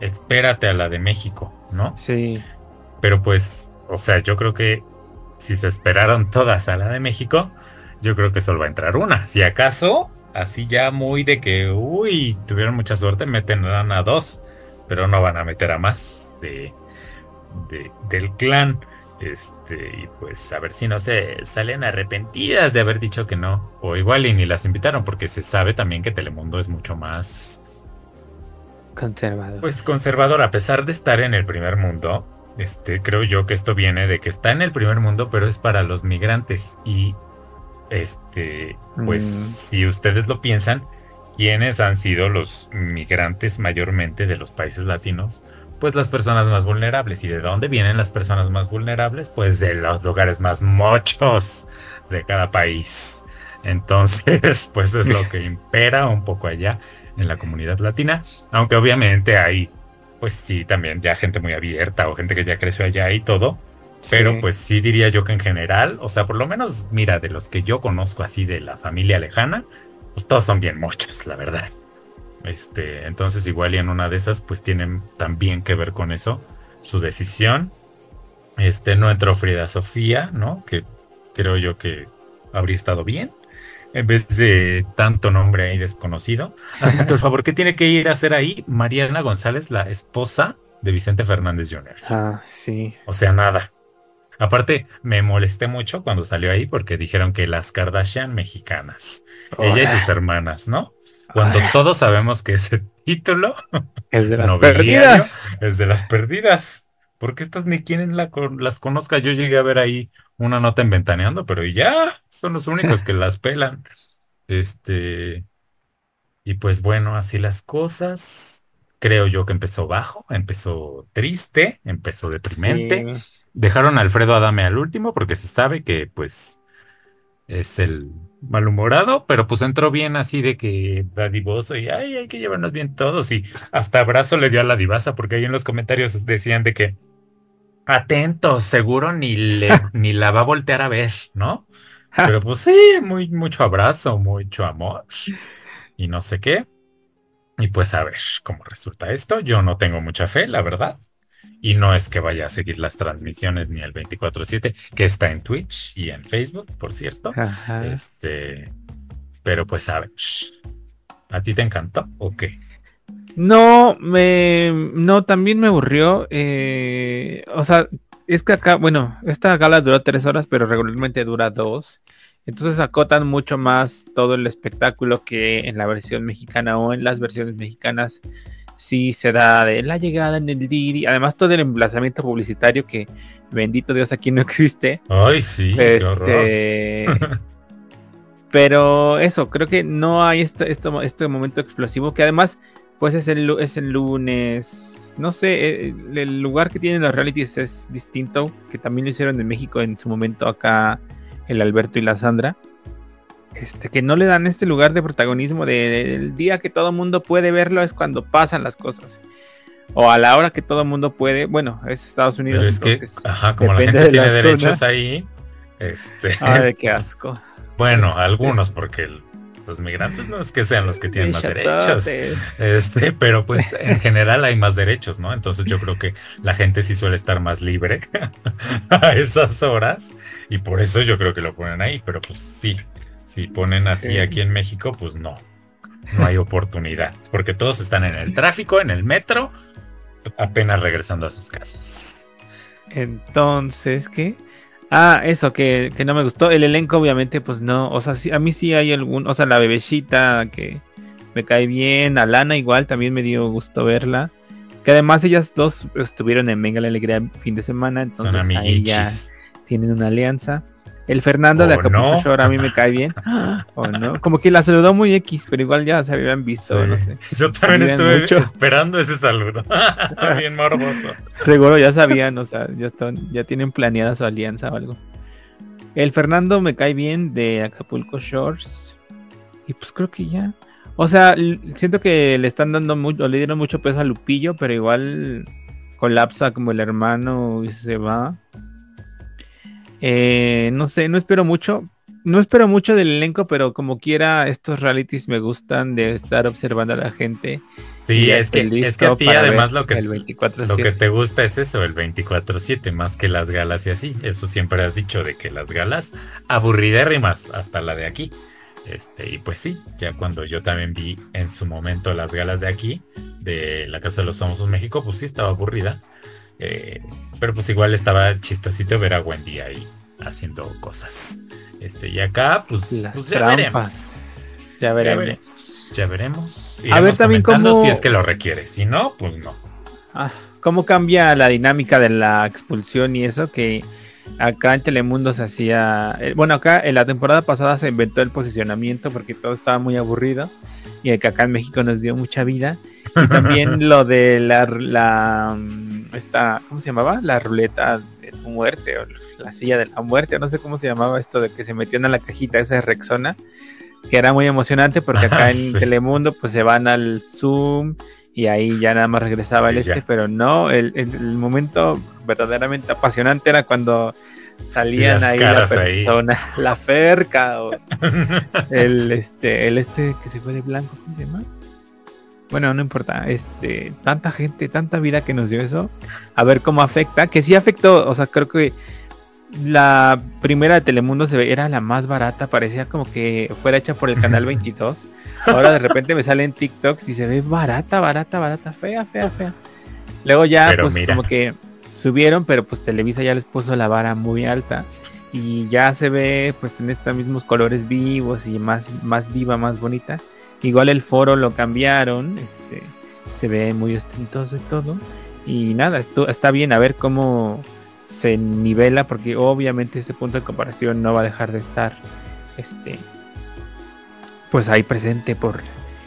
espérate a la de México, ¿no? Sí. Pero pues, o sea, yo creo que si se esperaron todas a la de México, yo creo que solo va a entrar una. Si acaso, así ya muy de que, uy, tuvieron mucha suerte, meten a dos pero no van a meter a más de, del clan. Este, y pues a ver si no se salen arrepentidas de haber dicho que no. O igual y ni las invitaron, porque se sabe también que Telemundo es mucho más conservador. Pues conservador, a pesar de estar en el primer mundo. Este, creo yo que esto viene de que está en el primer mundo, pero es para los migrantes. Y este, pues, mm. si ustedes lo piensan, ¿Quiénes han sido los migrantes mayormente de los países latinos? Pues las personas más vulnerables. ¿Y de dónde vienen las personas más vulnerables? Pues de los lugares más mochos de cada país. Entonces, pues es lo que impera un poco allá en la comunidad latina. Aunque obviamente hay, pues sí, también ya gente muy abierta o gente que ya creció allá y todo. Pero pues sí diría yo que en general, o sea, por lo menos, mira, de los que yo conozco así de la familia lejana, pues todos son bien mochos, la verdad. Este, entonces igual y en una de esas pues tienen también que ver con eso, su decisión. Este, no entró Frida Sofía, ¿no? Que creo yo que habría estado bien. En vez de tanto nombre ahí desconocido. Hazme el favor, ¿qué tiene que ir a hacer ahí Mariana González, la esposa de Vicente Fernández Jr.? Ah, sí. O sea, nada. Aparte, me molesté mucho cuando salió ahí porque dijeron que las Kardashian mexicanas, ella y sus hermanas, ¿no? Cuando todos sabemos que ese título es de las perdidas. Es de las perdidas. Porque estas ni quien las conozca. Yo llegué a ver ahí una nota en Ventaneando, pero ya son los únicos que las pelan. Este. Y pues bueno, así las cosas. Creo yo que empezó bajo, empezó triste, empezó deprimente. Dejaron a Alfredo Adame al último porque se sabe que pues es el malhumorado, pero pues entró bien así de que dadivoso y ay, hay que llevarnos bien todos y hasta abrazo le dio a la divasa porque ahí en los comentarios decían de que atentos, seguro ni le ni la va a voltear a ver, ¿no? Pero pues sí, muy mucho abrazo, mucho amor y no sé qué. Y pues a ver cómo resulta esto. Yo no tengo mucha fe, la verdad. Y no es que vaya a seguir las transmisiones ni el 24/7, que está en Twitch y en Facebook, por cierto. Este, pero pues a ver, ¿a ti te encantó o qué? No, me, no, también me aburrió. Eh, o sea, es que acá, bueno, esta gala duró tres horas, pero regularmente dura dos. Entonces acotan mucho más todo el espectáculo que en la versión mexicana o en las versiones mexicanas sí se da de la llegada en el Didi. Además, todo el emplazamiento publicitario que, bendito Dios, aquí no existe. Ay, sí. Este, pero eso, creo que no hay este, este, este, momento explosivo que además, pues es el, es el lunes. No sé, eh, el lugar que tienen los realities es distinto, que también lo hicieron en México en su momento acá el Alberto y la Sandra este, que no le dan este lugar de protagonismo del día que todo mundo puede verlo es cuando pasan las cosas. O a la hora que todo mundo puede, bueno, es Estados Unidos. Pero es que, ajá, como la gente tiene derechos ahí, este... Ay, qué asco. Bueno, este, algunos, porque los migrantes no es que sean los que tienen más derechos, este, pero pues en general hay más derechos, ¿no? Entonces yo creo que la gente sí suele estar más libre a esas horas y por eso yo creo que lo ponen ahí, pero pues sí, si ponen así aquí en México, pues no. No hay oportunidad. Porque todos están en el tráfico, en el metro, apenas regresando a sus casas. Entonces, ¿qué? Ah, eso, que, no me gustó. El elenco, obviamente, pues no. O sea, sí, a mí sí hay algún. O sea, la bebecita que me cae bien. Alana, igual, también me dio gusto verla. Que además ellas dos estuvieron en Venga la Alegría fin de semana. Entonces ahí ya tienen una alianza. El Fernando de Acapulco Shore a mí me cae bien. O no. Como que la saludó muy X, pero igual ya se habían visto. Yo también estuve esperando ese saludo. bien morboso. Seguro ya sabían, o sea, ya, ya tienen planeada su alianza o algo. El Fernando me cae bien de Acapulco Shores. Y pues creo que ya. O sea, siento que le están dando mucho, le dieron mucho peso a Lupillo, pero igual colapsa como el hermano y se va. Eh, no sé, no espero mucho. No espero mucho del elenco, pero como quiera, estos realities me gustan de estar observando a la gente. Sí, es que, es que a ti además lo que, lo que te gusta es eso, el 24-7, más que las galas y así. Eso siempre has dicho de que las galas aburridérrimas, hasta la de aquí. Este, y pues sí, ya cuando yo también vi en su momento las galas de aquí, de la Casa de los Famosos México, pues sí estaba aburrida. Eh, pero pues igual estaba chistosito ver a Wendy ahí haciendo cosas. Este, y acá, pues, pues ya veremos. Ya veremos. Ya veremos. a ver también cómo. Si es que lo requiere. Si no, pues no. Ah, ¿Cómo cambia la dinámica de la expulsión y eso? Que acá en Telemundo se hacía. Eh, bueno, acá en la temporada pasada se inventó el posicionamiento porque todo estaba muy aburrido. Y acá en México nos dio mucha vida. Y también lo de la, la esta, ¿cómo se llamaba? La ruleta de la muerte o la silla de la muerte, no sé cómo se llamaba esto de que se metían a la cajita esa de Rexona, que era muy emocionante porque acá en Telemundo pues se van al Zoom y ahí ya nada más regresaba el este, pero no, el, momento verdaderamente apasionante era cuando salían ahí la persona, la ferca o el este, el este que se fue de blanco, ¿cómo se llama? Bueno, no importa, este, tanta gente, tanta vida que nos dio eso, a ver cómo afecta, que sí afectó, o sea, creo que la primera de Telemundo se ve, era la más barata, parecía como que fuera hecha por el canal 22. Ahora de repente me salen TikToks y se ve barata, barata, barata, fea, fea, fea. Luego ya, pues como que subieron, pero pues Televisa ya les puso la vara muy alta y ya se ve pues en estos mismos colores vivos y más, más viva, más bonita. Igual el foro lo cambiaron, este, se ve muy ostentoso y todo. Y nada, esto está bien a ver cómo se nivela, porque obviamente ese punto de comparación no va a dejar de estar este pues ahí presente por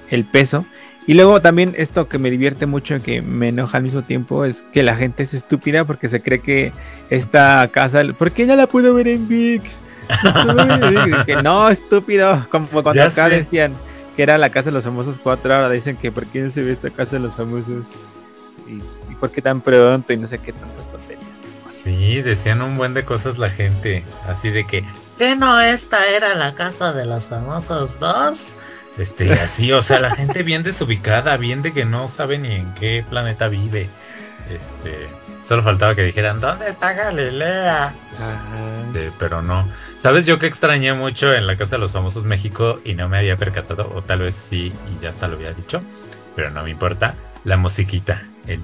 el peso. Y luego también esto que me divierte mucho, que me enoja al mismo tiempo, es que la gente es estúpida porque se cree que esta casa, ¿por qué no la pudo ver en VIX? no, estúpido, como cuando acá decían que era la casa de los famosos cuatro, ahora dicen que por qué no se ve esta casa de los famosos y, y por qué tan pronto y no sé qué tantas tonterías. Sí, decían un buen de cosas la gente, así de que, ¿qué no esta era la casa de los famosos dos? Este, así, o sea, la gente bien desubicada, bien de que no sabe ni en qué planeta vive. Este, solo faltaba que dijeran, ¿dónde está Galilea? Este, pero no. ¿Sabes yo que extrañé mucho en la Casa de los Famosos México y no me había percatado? O tal vez sí, y ya hasta lo había dicho, pero no me importa. La musiquita. El...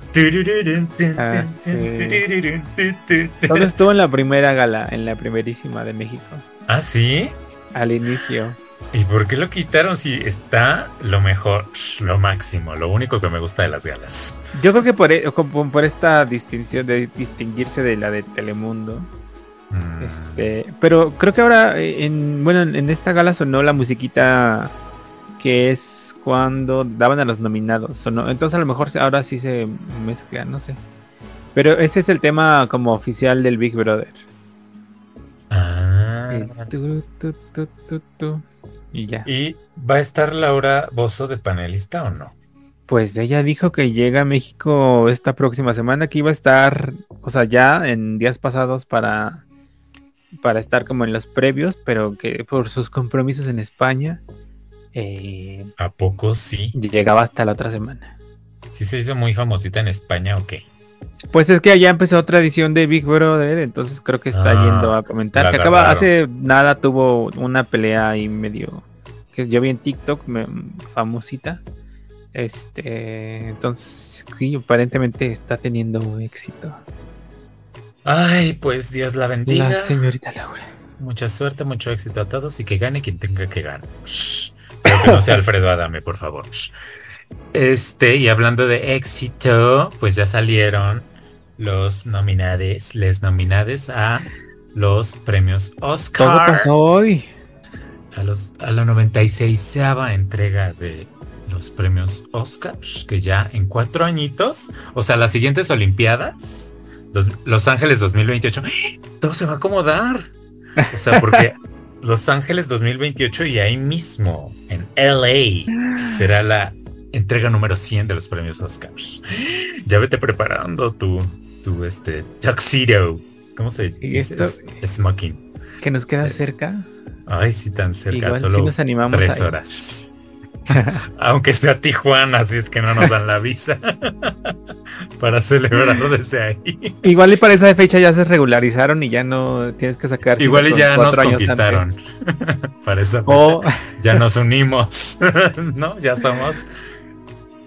Ah, Todo estuvo en la primera gala, en la primerísima de México. ¿Ah, sí? Al inicio. ¿Y por qué lo quitaron si está lo mejor, lo máximo, lo único que me gusta de las galas? Yo creo que por, e, por esta distinción de distinguirse de la de Telemundo. Mm. Este, pero creo que ahora en bueno, en esta gala sonó la musiquita que es cuando daban a los nominados. Sonó, entonces a lo mejor ahora sí se mezcla, no sé. Pero ese es el tema como oficial del Big Brother. Ah. Y ya. ¿Y va a estar Laura Bozo de panelista o no? Pues ella dijo que llega a México esta próxima semana, que iba a estar, o sea, ya en días pasados para, para estar como en los previos, pero que por sus compromisos en España. Eh, ¿A poco sí? Llegaba hasta la otra semana. ¿Sí se hizo muy famosita en España o qué? Pues es que allá empezó otra edición de Big Brother, entonces creo que está ah, yendo a comentar. Que acaba, hace nada tuvo una pelea ahí medio que yo vi en TikTok, famosita. Este, entonces, sí, aparentemente está teniendo éxito. Ay, pues Dios la bendiga. La señorita Laura. Mucha suerte, mucho éxito a todos y que gane quien tenga que ganar. Pero que no sea Alfredo Adame, por favor. Este, y hablando de éxito, pues ya salieron los nominades, les nominades a los premios Oscar. Todo pasó hoy. A, los, a la 96 entrega de los premios Oscar, que ya en cuatro añitos, o sea, las siguientes Olimpiadas, Los Ángeles 2028, todo se va a acomodar. O sea, porque Los Ángeles 2028 y ahí mismo, en LA, será la entrega número 100 de los premios Oscars. Ya vete preparando tu, tu este, tuxedo. ¿Cómo se dice? Smoking. Que nos queda eh, cerca. Ay, sí, tan cerca. Solo nos animamos tres horas. Aunque sea Tijuana, así es que no nos dan la visa para celebrarlo desde ahí. Igual y para esa fecha ya se regularizaron y ya no tienes que sacar. Igual y ya nos conquistaron. para esa fecha ya nos unimos, ¿no? Ya somos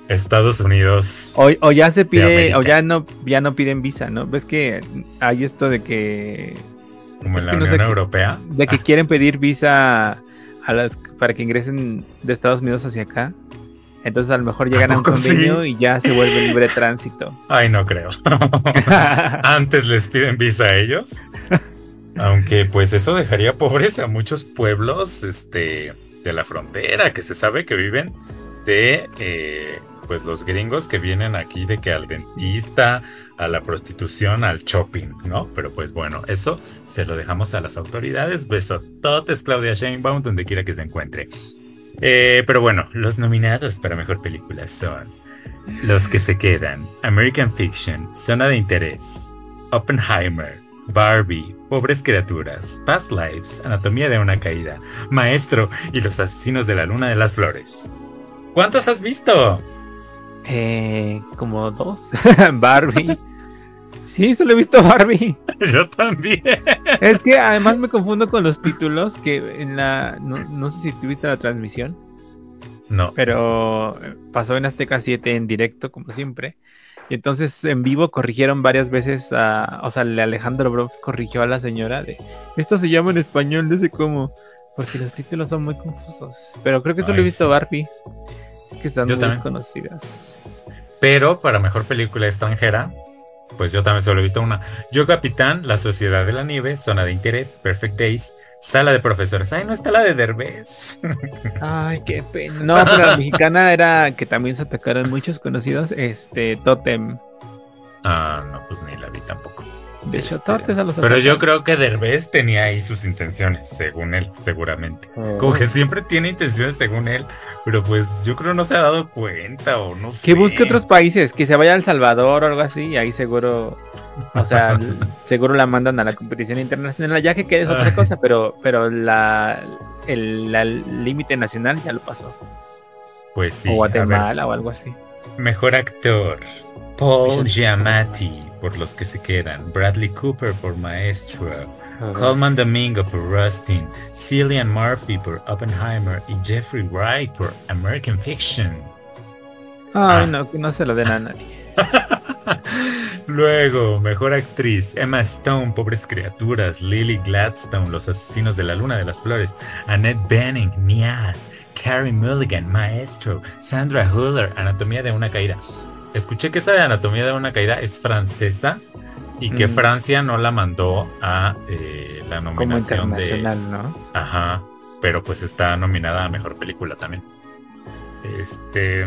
Estados Unidos. O, ya se pide, o ya no, ya no piden visa, ¿no? Ves que hay esto de que. Como en la Unión Europea. De que ah. quieren pedir visa a las para que ingresen de Estados Unidos hacia acá. Entonces a lo mejor llegan a, un convenio y ya se vuelve libre tránsito. Ay, no creo. Antes les piden visa a ellos. Aunque pues eso dejaría pobres a muchos pueblos este, de la frontera que se sabe que viven de eh, pues los gringos que vienen aquí de que al dentista, a la prostitución, al shopping, ¿no? Pero pues bueno, eso se lo dejamos a las autoridades. Besototes, Claudia Sheinbaum, donde quiera que se encuentre. Eh, pero bueno, los nominados para mejor película son los que se quedan: American Fiction, Zona de Interés, Oppenheimer, Barbie, Pobres Criaturas, Past Lives, Anatomía de una Caída, Maestro y Los Asesinos de la Luna de las Flores. ¿Cuántos has visto? Eh, como dos. Barbie. Sí, solo he visto Barbie. Yo también. Es que además me confundo con los títulos que en la no, sé si tuviste la transmisión. No. Pero pasó en Azteca 7 en directo como siempre. Y entonces en vivo corrigieron varias veces a. O sea, Alejandro Broff corrigió a la señora de. Esto se llama en español, no sé cómo. Porque los títulos son muy confusos. Pero creo que solo he visto Barbie. Que están muy desconocidas. Pero para mejor película extranjera, pues yo también solo he visto una. Yo Capitán, La Sociedad de la Nieve, Zona de Interés, Perfect Days, Sala de Profesores. Ay, no está la de Derbez. Ay, qué pena. No, pero la mexicana era que también se atacaron muchos conocidos, este, Totem. Ah, no, pues ni la vi tampoco. Este, pero yo creo que Derbez tenía ahí sus intenciones, según él, seguramente. Como que siempre tiene intenciones según él, pero pues yo creo no se ha dado cuenta o no sé. Que busque otros países, que se vaya a El Salvador o algo así, y ahí seguro, o sea, seguro la mandan a la competición internacional, ya que quede otra cosa, pero, pero la, el límite nacional ya lo pasó. Pues sí. O Guatemala o algo así. Mejor actor, Paul Giamatti por Los que se quedan, Bradley Cooper por Maestro, Coleman Domingo por Rustin, Cillian Murphy por Oppenheimer y Jeffrey Wright por American Fiction. Ay, ah. no, no se lo den a nadie. Luego, mejor actriz, Emma Stone, Pobres Criaturas, Lily Gladstone, Los Asesinos de la Luna de las Flores, Annette Bening, Nia, Carrie Mulligan, Maestro, Sandra Huller, Anatomía de una Caída. Escuché que esa de Anatomía de una Caída es francesa y que mm. Francia no la mandó a eh, la nominación Como internacional, ¿no? Ajá, pero pues está nominada a Mejor Película también. Este...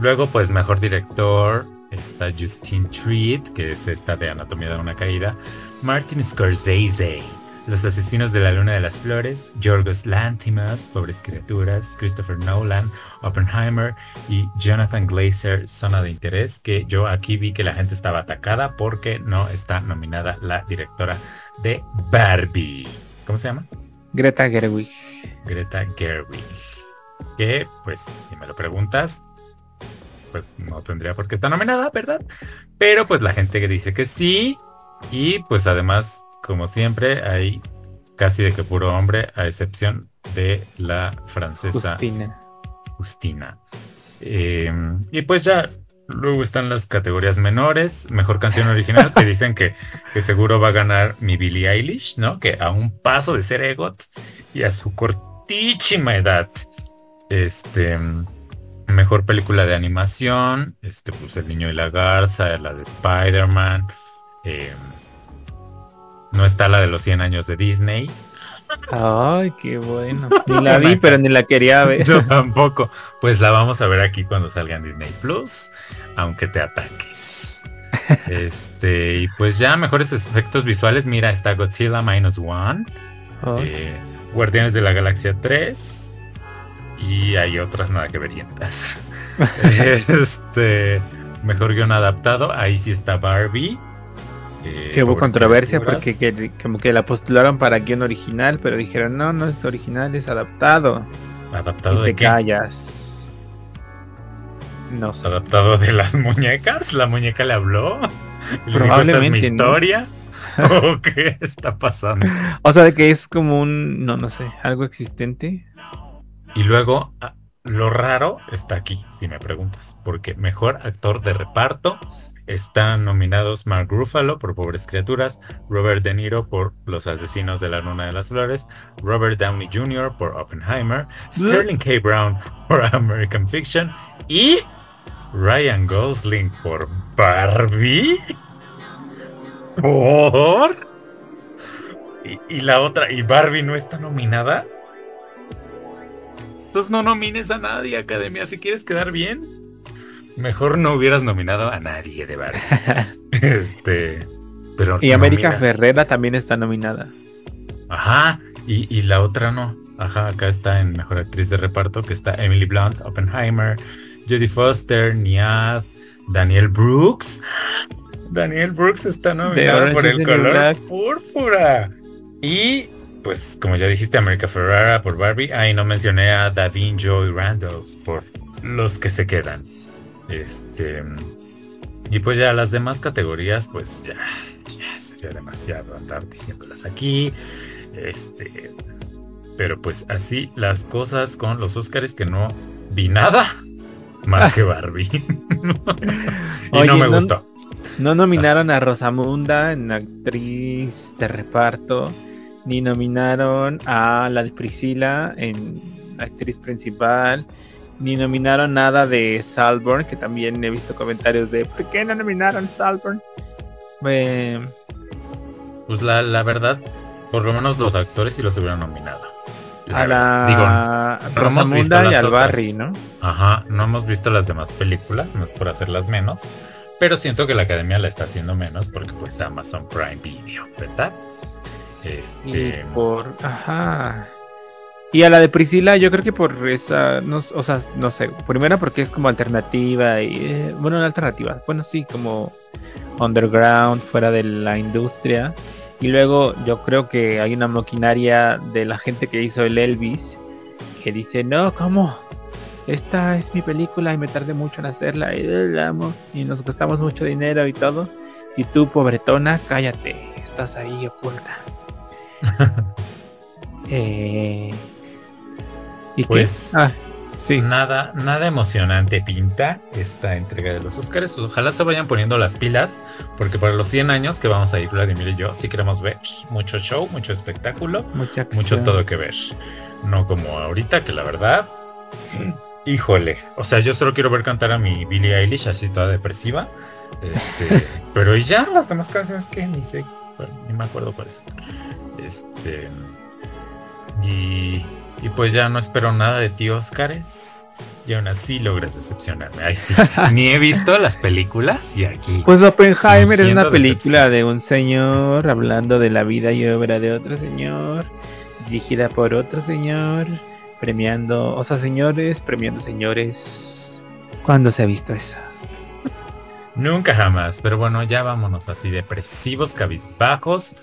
Luego, pues, Mejor Director está Justine Treat, que es esta de Anatomía de una Caída. Martin Scorsese, los asesinos de la luna de las flores, Yorgos Lanthimos, Pobres criaturas, Christopher Nolan, Oppenheimer y Jonathan Glazer, Zona de Interés, que yo aquí vi que la gente estaba atacada porque no está nominada la directora de Barbie. ¿Cómo se llama? Greta Gerwig. Greta Gerwig. Que, pues, si me lo preguntas, pues no tendría por qué estar nominada, ¿verdad? Pero pues la gente que dice que sí. Y pues además como siempre, hay casi de que puro hombre, a excepción de la francesa Justina. Justina. Em, y pues ya luego están las categorías menores, mejor canción original, que dicen que, que, seguro va a ganar mi Billie Eilish, ¿no? Que a un paso de ser Egot y a su cortísima edad. Este. Mejor película de animación, este, pues El Niño y la Garza, la de Spider-Man, eh, no está la de los 100 años de Disney. Ay, qué bueno. Ni la vi, pero ni la quería ver. Yo tampoco. Pues la vamos a ver aquí cuando salga en Disney Plus, aunque te ataques. Este, y pues ya, mejores efectos visuales. Mira, está Godzilla Minus One, eh, Guardianes de la Galaxia 3, y hay otras nada que verientas. este, mejor guion adaptado. Ahí sí está Barbie. Eh, que hubo controversia porque como que la postularon para guion original, pero dijeron, no, no es original, es adaptado. ¿Adaptado y te callas. No sé. ¿Adaptado de las muñecas? ¿La muñeca le habló? Probablemente. ¿Esta es mi historia? ¿O qué está pasando? O sea, de que es como un, no, no sé, algo existente. Y luego, ah, lo raro está aquí, si me preguntas, porque mejor actor de reparto están nominados Mark Ruffalo por Pobres Criaturas, Robert De Niro por Los Asesinos de la Luna de las Flores, Robert Downey Jr. por Oppenheimer, Sterling K. Brown por American Fiction y Ryan Gosling por Barbie. ¿Por? Y, y la otra, ¿y Barbie no está nominada? Entonces no nomines a nadie, Academia, si quieres quedar bien. Mejor no hubieras nominado a nadie de Barbie. este. Pero y América Ferrera también está nominada. Ajá. Y, la otra no. Ajá, acá está en Mejor Actriz de Reparto, que está Emily Blunt, Oppenheimer, Jodie Foster, Niad, Daniel Brooks. Daniel Brooks está nominado por el color púrpura. Y pues, como ya dijiste, América Ferrera por Barbie. Ahí no mencioné a Davin Joy Randolph por Los que se quedan. Este. Y pues ya las demás categorías, pues ya, ya sería demasiado andar diciéndolas aquí. Este. Pero pues así las cosas con los Oscars que no vi nada. más que Barbie. y no me gustó. No nominaron a Rosamunda en actriz de reparto, ni nominaron a la de Priscila en actriz principal, ni nominaron nada de Salborn, que también he visto comentarios de ¿por qué no nominaron Salborn? pues la, la verdad, por lo menos los actores sí los hubieran nominado. a la Rosamunda y al Barry, ¿no? Ajá, no hemos visto las demás películas, no es por hacerlas menos, pero siento que la academia la está haciendo menos porque pues Amazon Prime Video, ¿verdad? Este... Y por... Ajá. Y a la de Priscila, yo creo que por esa, no, o sea, no sé, primero porque es como alternativa y, eh, bueno, una alternativa, bueno, sí, como underground, fuera de la industria. Y luego yo creo que hay una maquinaria de la gente que hizo el Elvis que dice, no, ¿cómo? Esta es mi película y me tardé mucho en hacerla y la amo y nos costamos mucho dinero y todo. Y tú, pobretona, cállate, estás ahí oculta. eh, ¿Y pues, Ah, sí. Nada, nada emocionante pinta esta entrega de los Oscars. Ojalá se vayan poniendo las pilas, porque para los 100 años que vamos a ir Vladimir y yo, sí queremos ver mucho show, mucho espectáculo, mucho todo que ver. No como ahorita, que la verdad, híjole. O sea, yo solo quiero ver cantar a mi Billie Eilish así toda depresiva. Este, pero ya las demás canciones que ni sé, ni me acuerdo cuáles. Este. Y y pues ya no espero nada de ti, Óscares. Y aún así logras decepcionarme. Ay, sí. Ni he visto las películas y aquí. Pues Oppenheimer es una película de un señor hablando de la vida y obra de otro señor, dirigida por otro señor, premiando, o sea, señores, premiando señores. ¿Cuándo se ha visto eso? Nunca jamás, pero bueno, ya vámonos así depresivos, cabizbajos,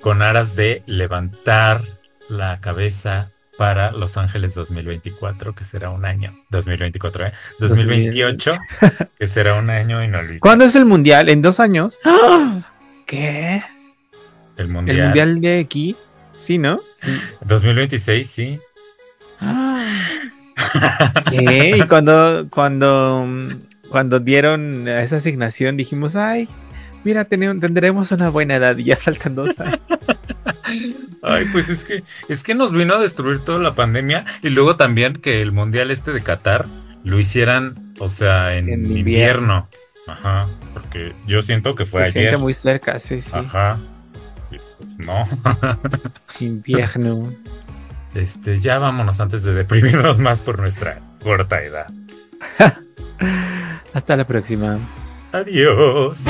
con aras de levantar la cabeza para Los Ángeles 2024, que será un año. 2024, ¿eh? 2028, que será un año inolvidable. ¿Cuándo es el mundial? ¿En dos años? ¿Qué? El mundial. ¿El mundial de aquí? Sí, ¿no? 2026, sí. ¿Qué? Y cuando, cuando, cuando dieron esa asignación dijimos, ay, mira, tendremos una buena edad y ya faltan dos años. Ay, pues es que, es que nos vino a destruir toda la pandemia y luego también que el mundial este de Qatar lo hicieran, o sea, en, invierno. Ajá, porque yo siento que fue Se ayer. muy cerca, sí, sí. Ajá. Pues no. invierno. Este, ya vámonos antes de deprimirnos más por nuestra corta edad. Hasta la próxima. Adiós.